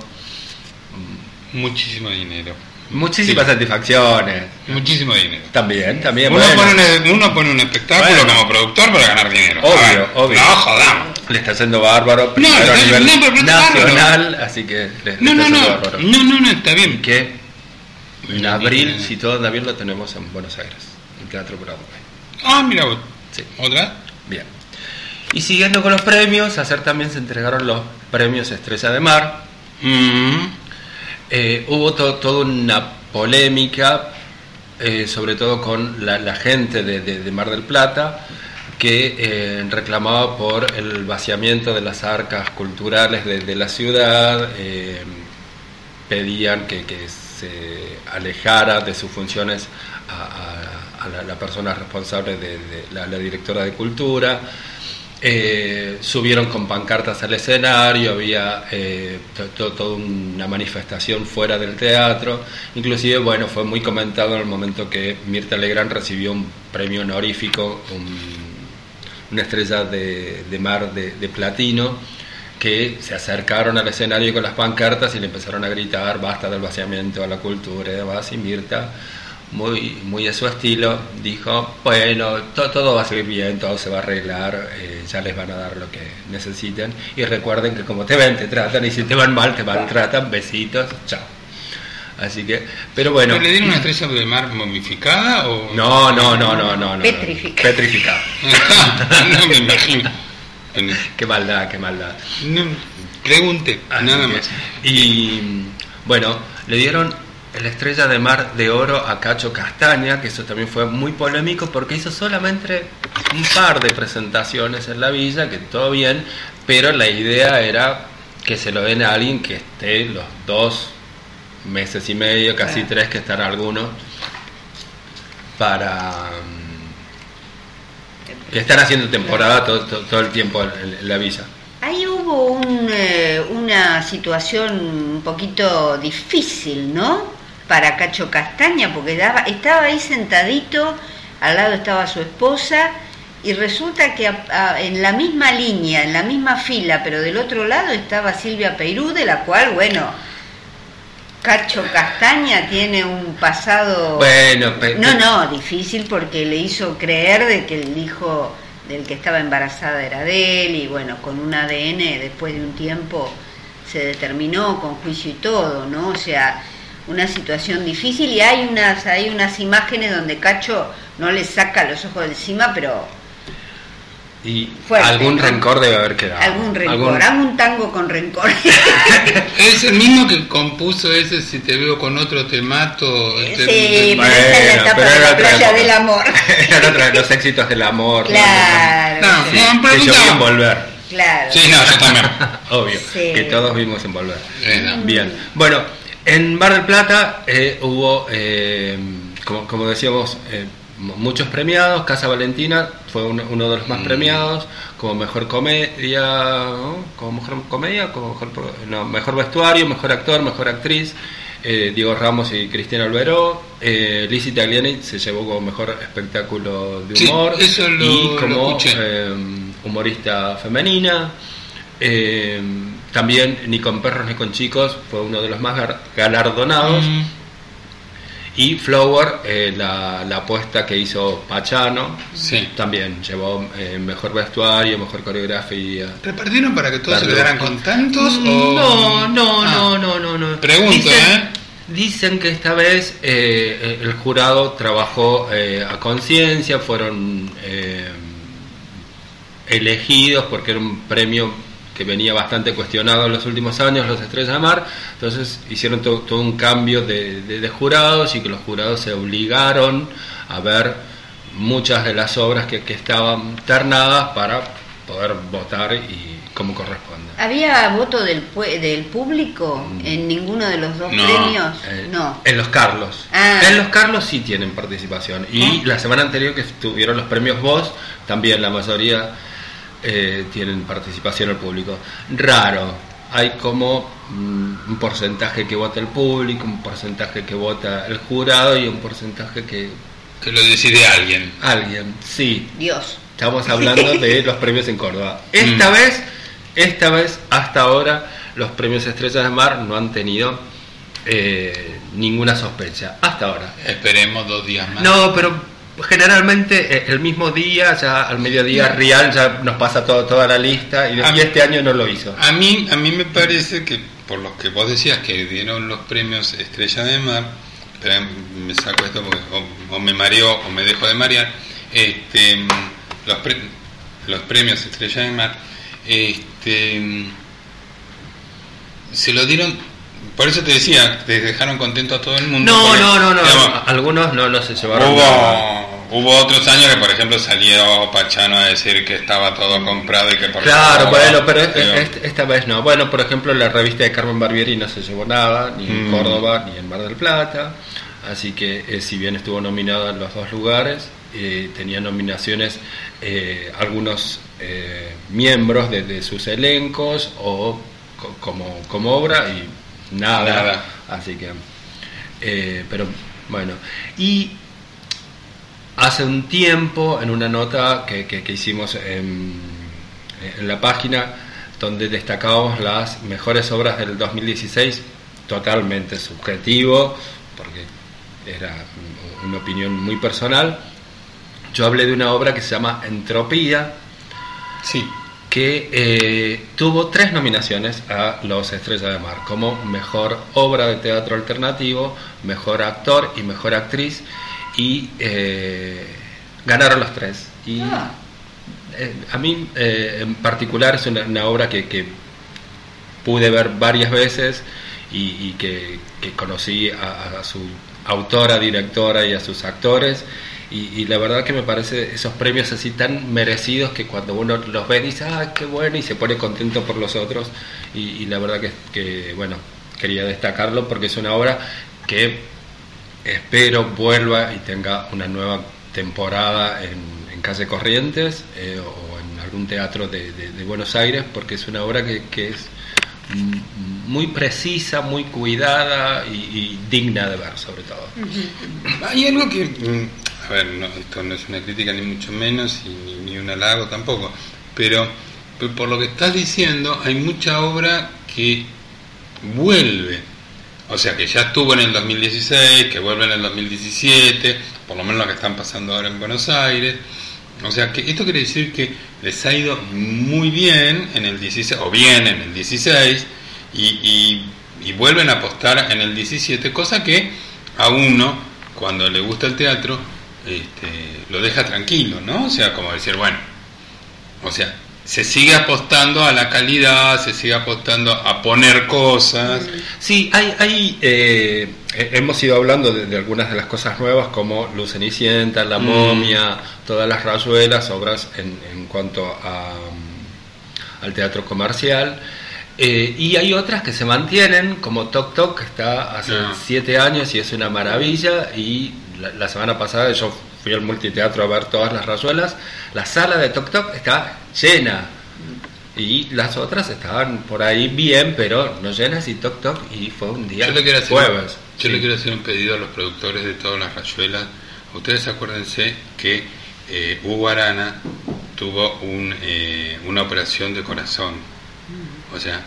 Muchísimo dinero. Muchísimas Sí. satisfacciones. Muchísimo dinero. También, también. Uno, bueno. pone un, uno pone un espectáculo Bueno. como productor para ganar dinero. Obvio, ver, obvio. No, jodamos. Le está haciendo bárbaro, no, a nivel no, pero no, nacional, así que le, le No, está no, haciendo no. bárbaro. No, no, no, está bien. Que en abril, si todo anda bien, lo tenemos en Buenos Aires, en Teatro Broadway. Ah, mira vos. Sí. ¿Otra? Bien. Y siguiendo con los premios, ayer también se entregaron los premios Estrella de Mar. Mm. Eh, hubo to- toda una polémica, eh, sobre todo con la, gente de, de- Mar del Plata, que eh, reclamaba por el vaciamiento de las arcas culturales de, la ciudad, pedían que, se alejara de sus funciones a, a- a la, persona responsable de, la directora de cultura. Eh, subieron con pancartas al escenario, había eh, to- to- toda una manifestación fuera del teatro, inclusive bueno fue muy comentado en el momento que Mirta Legrand recibió un premio honorífico, un- una estrella de, de mar de, de platino, que se acercaron al escenario con las pancartas y le empezaron a gritar basta del vaciamiento a la cultura y demás, y Mirta muy, muy a su estilo, dijo, bueno, to- todo va a salir bien, todo se va a arreglar, eh, ya les van a dar lo que necesiten. Y recuerden que como te ven, te tratan, y si te van mal, te maltratan, besitos, chao. Así que, pero bueno. ¿Pero ¿Le dieron una estrella de mar momificada o.? No, no, no, no, no. no. Petrificada. Petrificada. no me imagino. Qué maldad, qué maldad. No, pregunte, Así nada que- más. Y bueno, le dieron la estrella de mar de oro a Cacho Castaña, que eso también fue muy polémico porque hizo solamente un par de presentaciones en la villa, que todo bien, pero la idea era que se lo den a alguien que esté los dos meses y medio, casi tres que están algunos, para que están haciendo temporada todo, todo- todo el tiempo en, en la villa. Ahí hubo un, eh, una situación un poquito difícil, ¿no? Para Cacho Castaña, porque daba- estaba ahí sentadito, al lado estaba su esposa, y resulta que a- a- en la misma línea, en la misma fila, pero del otro lado estaba Silvia Peirú, de la cual, bueno, Cacho Castaña tiene un pasado... Bueno, pe- No, no, difícil porque le hizo creer de que el hijo del que estaba embarazada era de él y bueno, con un ADN después de un tiempo se determinó con juicio y todo, ¿no? O sea, una situación difícil y hay unas hay unas imágenes donde Cacho no le saca los ojos de encima, pero Y Fuerte, algún ¿no? rencor debe haber quedado. algún rencor, Algún- hago un tango con rencor. Es el mismo que compuso ese Si te veo con otro te mato. sí, este- pero Bueno, esa es la etapa pero de la playa época. del amor. Era otra de los éxitos del amor. Claro, No, sí, no, Que yo vi pregunta. envolver. claro. Sí, no, yo también. Obvio. Sí. Que todos vimos envolver. Eh, no. Bien. Bueno, en Mar del Plata eh, hubo, eh, como, como decíamos, eh, mu- muchos premiados. Casa Valentina fue uno, uno de los más Mm. premiados. Como mejor comedia, ¿no? como mejor comedia, como mejor, no, mejor vestuario, mejor actor, mejor actriz. Diego Ramos y Cristina Alberó. Eh, Lizzie Tagliani se llevó como mejor espectáculo de Sí, humor eso lo- y como humorista femenina. Eh, también Ni con perros ni con chicos fue uno de los más galardonados. Mm. Y Flower, eh, la, la apuesta que hizo Pachano, Sí. también llevó eh, mejor vestuario, mejor coreografía. ¿Repartieron para que todos se Perdón. quedaran con tantos? O... No, no, Ah. no, no, no, no. Pregunto, dicen, ¿eh? Dicen que esta vez eh, el jurado trabajó eh, a conciencia, fueron eh, elegidos porque era un premio que venía bastante cuestionado en los últimos años, los Estrellas de Mar, entonces hicieron to- todo un cambio de, de- de jurados y que los jurados se obligaron a ver muchas de las obras que, que estaban ternadas para poder votar y como corresponde. ¿Había voto del, del público en ninguno de los dos No. premios? Eh, no. En los Carlos. Ah. En los Carlos sí tienen participación. Y la semana anterior que tuvieron los premios Voz, también la mayoría eh, tienen participación al público. Raro. Hay como mm, un porcentaje que vota el público, un porcentaje que vota el jurado y un porcentaje que Que lo decide alguien. alguien. Sí, Dios. Estamos hablando de los premios en Córdoba. Esta Mm. vez, esta vez, hasta ahora, los premios Estrellas de Mar no han tenido eh, ninguna sospecha. Hasta ahora. Esperemos dos días más. No, pero generalmente eh, el mismo día, ya al mediodía, No. Rial ya nos pasa todo, toda la lista y, este año no lo hizo. A mí, a mí me parece que, por lo que vos decías, que dieron los premios Estrella de Mar, pero me saco esto porque o, o me mareo o me dejo de marear, este, los, pre- los premios Estrella de Mar, este, se lo dieron, por eso te decía, te dejaron contento a todo el mundo. No, no, no, no. digamos, Algunos no, no se llevaron nada. Hubo, hubo otros años que, por ejemplo, salió Pachano a decir que estaba todo comprado y que por Claro, bueno, pero este- esta vez no. Bueno, por ejemplo, la revista de Carmen Barbieri no se llevó nada, ni en Mm. Córdoba ni en Mar del Plata. Así que, eh, si bien estuvo nominada en los dos lugares, eh, tenía nominaciones eh, algunos eh, miembros de, de sus elencos o co- como, como obra y nada. Nada. Así que, eh, pero bueno. Y hace un tiempo, en una nota que, que- que hicimos en, en la página, donde destacábamos las mejores obras del 2016, totalmente subjetivo, porque era una opinión muy personal. Yo hablé de una obra que se llama Entropía, Sí, que eh, tuvo tres nominaciones a los Estrellas de Mar, como mejor obra de teatro alternativo, mejor actor y mejor actriz, y eh, ganaron los tres. Y Ah. eh, a mí en particular es una, una obra que, que pude ver varias veces y, y que, que conocí a, a su autora, directora y a sus actores. Y, y la verdad que me parece esos premios así tan merecidos que cuando uno los ve dice, ah, qué bueno, y se pone contento por los otros. Y, y la verdad que, que, bueno, quería destacarlo porque es una obra que espero vuelva y tenga una nueva temporada en, en Calle Corrientes eh, o en algún teatro de, de- de Buenos Aires, porque es una obra que, que es muy precisa, muy cuidada y, y digna de ver, sobre todo. hay algo que, no, esto no es una crítica ni mucho menos y ni, ni un halago tampoco, pero, pero por lo que estás diciendo hay mucha obra que vuelve, o sea que ya estuvo en el 2016, que vuelve en el 2017, por lo menos lo que están pasando ahora en Buenos Aires, o sea que esto quiere decir que les ha ido muy bien en el 16, o bien en el 16, y, y, y vuelven a apostar en el 17, cosa que a uno, cuando le gusta el teatro, este, lo deja tranquilo, ¿no? O sea, como decir, bueno, o sea, se sigue apostando a la calidad, se sigue apostando a poner cosas. Sí, hay, hay eh, hemos ido hablando de, de algunas de las cosas nuevas como Luz Cenicienta, La Mm. Momia, todas las rayuelas, obras en, en cuanto a, mm, al teatro comercial. Eh, y hay otras que se mantienen, como Tok Tok, que está hace Ah. siete años y es una maravilla. Y la, la semana pasada yo fui al multiteatro a ver todas las rayuelas. La sala de Tok Tok está llena. Y las otras estaban por ahí bien, pero no llenas y Tok Tok. Y fue un día Yo le quiero hacer, jueves. yo Sí. le quiero hacer un pedido a los productores de todas las rayuelas. Ustedes acuérdense que eh, Hugo Arana tuvo un, eh, una operación de corazón. O sea,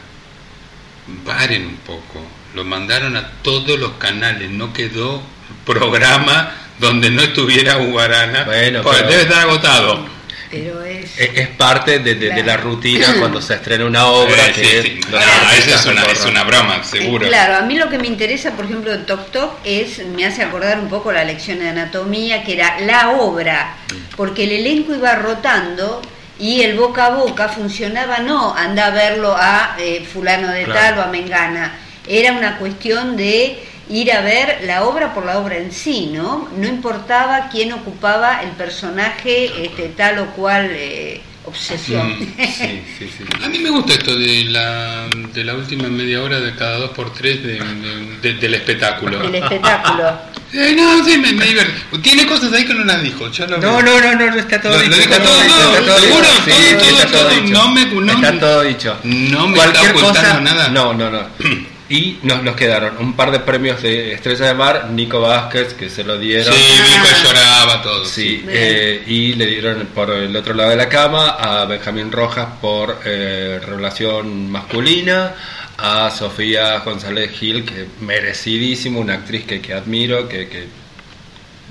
paren un poco. Lo mandaron a todos los canales. No quedó programa donde no estuviera Hugo Arana. Bueno, pero- debe estar agotado. Pero es... Es, es parte de, de- de la rutina cuando se estrena una obra. Eh, que sí, es- sí. los artistas eso es una, es una broma, seguro. Eh, Claro, a mí lo que me interesa, por ejemplo, de Tok Tok es, me hace acordar un poco la lección de anatomía, que era la obra, porque el elenco iba rotando y el boca a boca funcionaba, no anda a verlo a eh, fulano de Claro. tal o a Mengana, era una cuestión de ir a ver la obra por la obra en sí, ¿no? No importaba quién ocupaba el personaje, este, tal o cual eh, obsesión. Mm, Sí, sí, sí. A mí me gusta esto de la, de la última media hora de cada dos por tres de- de- de- del espectáculo. El espectáculo. Eh, no, sí, me, me divierte. Tiene cosas ahí que no las dijo. Ya lo No, no, no, no, no está todo Lo- lo dicho. dijo está todo, no, está todo seguro, todo, todo, está todo, dicho. no me- no- Está todo dicho. No me Cualquier está ocultando cosa, nada. No, no, no. Y nos, nos quedaron un par de premios de Estrella de Mar, Nico Vázquez, que se lo Sí, dieron. Nico Ah. lloraba todo. Sí, eh, y le dieron por el otro lado de la cama a Benjamín Rojas por eh, relación masculina, a Sofía González Gil, que merecidísimo, una actriz que, que admiro, que, que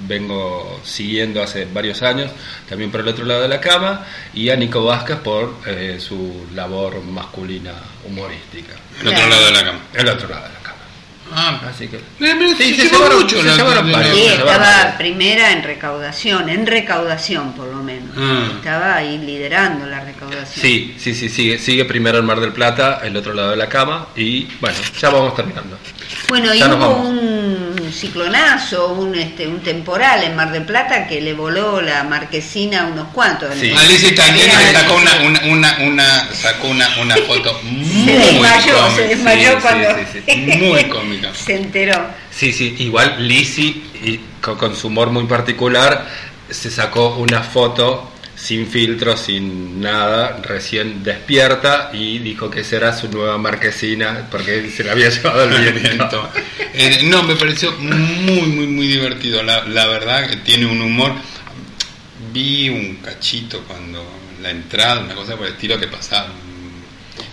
vengo siguiendo hace varios años, también por el otro lado de la cama, y a Nico Vázquez por eh, su labor masculina humorística. El otro lado de la cama. El otro lado de la cama. Ah, Así que... eh, pero Sí, se se llevaron- mucho se la- llevaron varios. Sí, se estaba primera en recaudación, en recaudación por lo Ah. Estaba ahí liderando la recaudación. Sí, sí, sí, sigue, sigue primero en Mar del Plata, el otro lado de la cama, y bueno, ya vamos terminando. Bueno, y Ya hubo vamos. un ciclonazo, un, este, un temporal en Mar del Plata que le voló la marquesina a unos cuantos. Sí. Alicia Italiana. sacó una, una, una, una- sacó una, una foto muy desmayó, cómica. se desmayó sí, cuando sí, sí, Muy cómica. se enteró. Sí, sí, igual Lizzie, y con, con su humor muy particular, se sacó una foto sin filtro, sin nada, recién despierta, y dijo que esa era su nueva marquesina, porque se la había llevado el viento. Eh, no, me pareció muy, muy, muy divertido. La, la verdad que tiene un humor. Vi un cachito cuando la entrada, una cosa por el estilo que pasaba,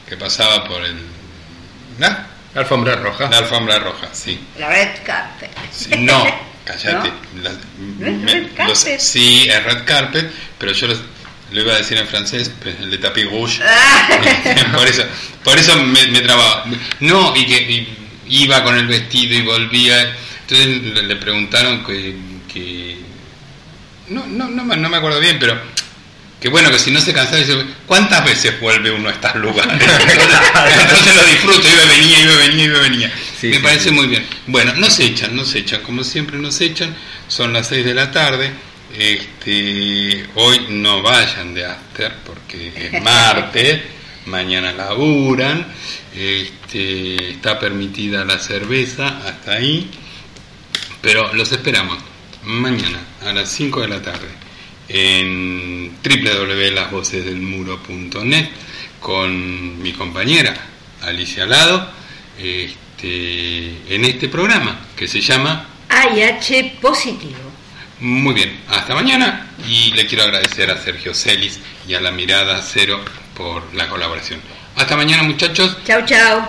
que pasaba por el. ¿la? La alfombra roja. La alfombra roja, sí. La red carpet. Sí, No, cállate. La- ¿No es red los- carpet? sí, es red carpet, pero yo los- lo iba a decir en francés, el de tapis rouge. por eso, por eso me, me trababa. No, y que y iba con el vestido y volvía. Entonces le, preguntaron que, que- no, no, no, me- no me acuerdo bien, pero que bueno, que si no se cansaba, dice, ¿cuántas veces vuelve uno a estos lugares? Entonces, entonces lo disfruto, iba, venía, iba, venía, iba, venía. Sí, me sí, parece sí. muy bien. Bueno, nos echan, nos echan, como siempre nos echan, son las 6 de la tarde. Este, hoy no vayan de after porque es martes, mañana laburan, este, está permitida la cerveza hasta ahí, pero los esperamos mañana a las 5 de la tarde en www.lasvocesdelmuro.net con mi compañera Alicia Lado este, en este programa que se llama AIH positivo. Muy bien, hasta mañana y le quiero agradecer a Sergio Celis y a la Mirada Cero por la colaboración. Hasta mañana muchachos. Chau, chau.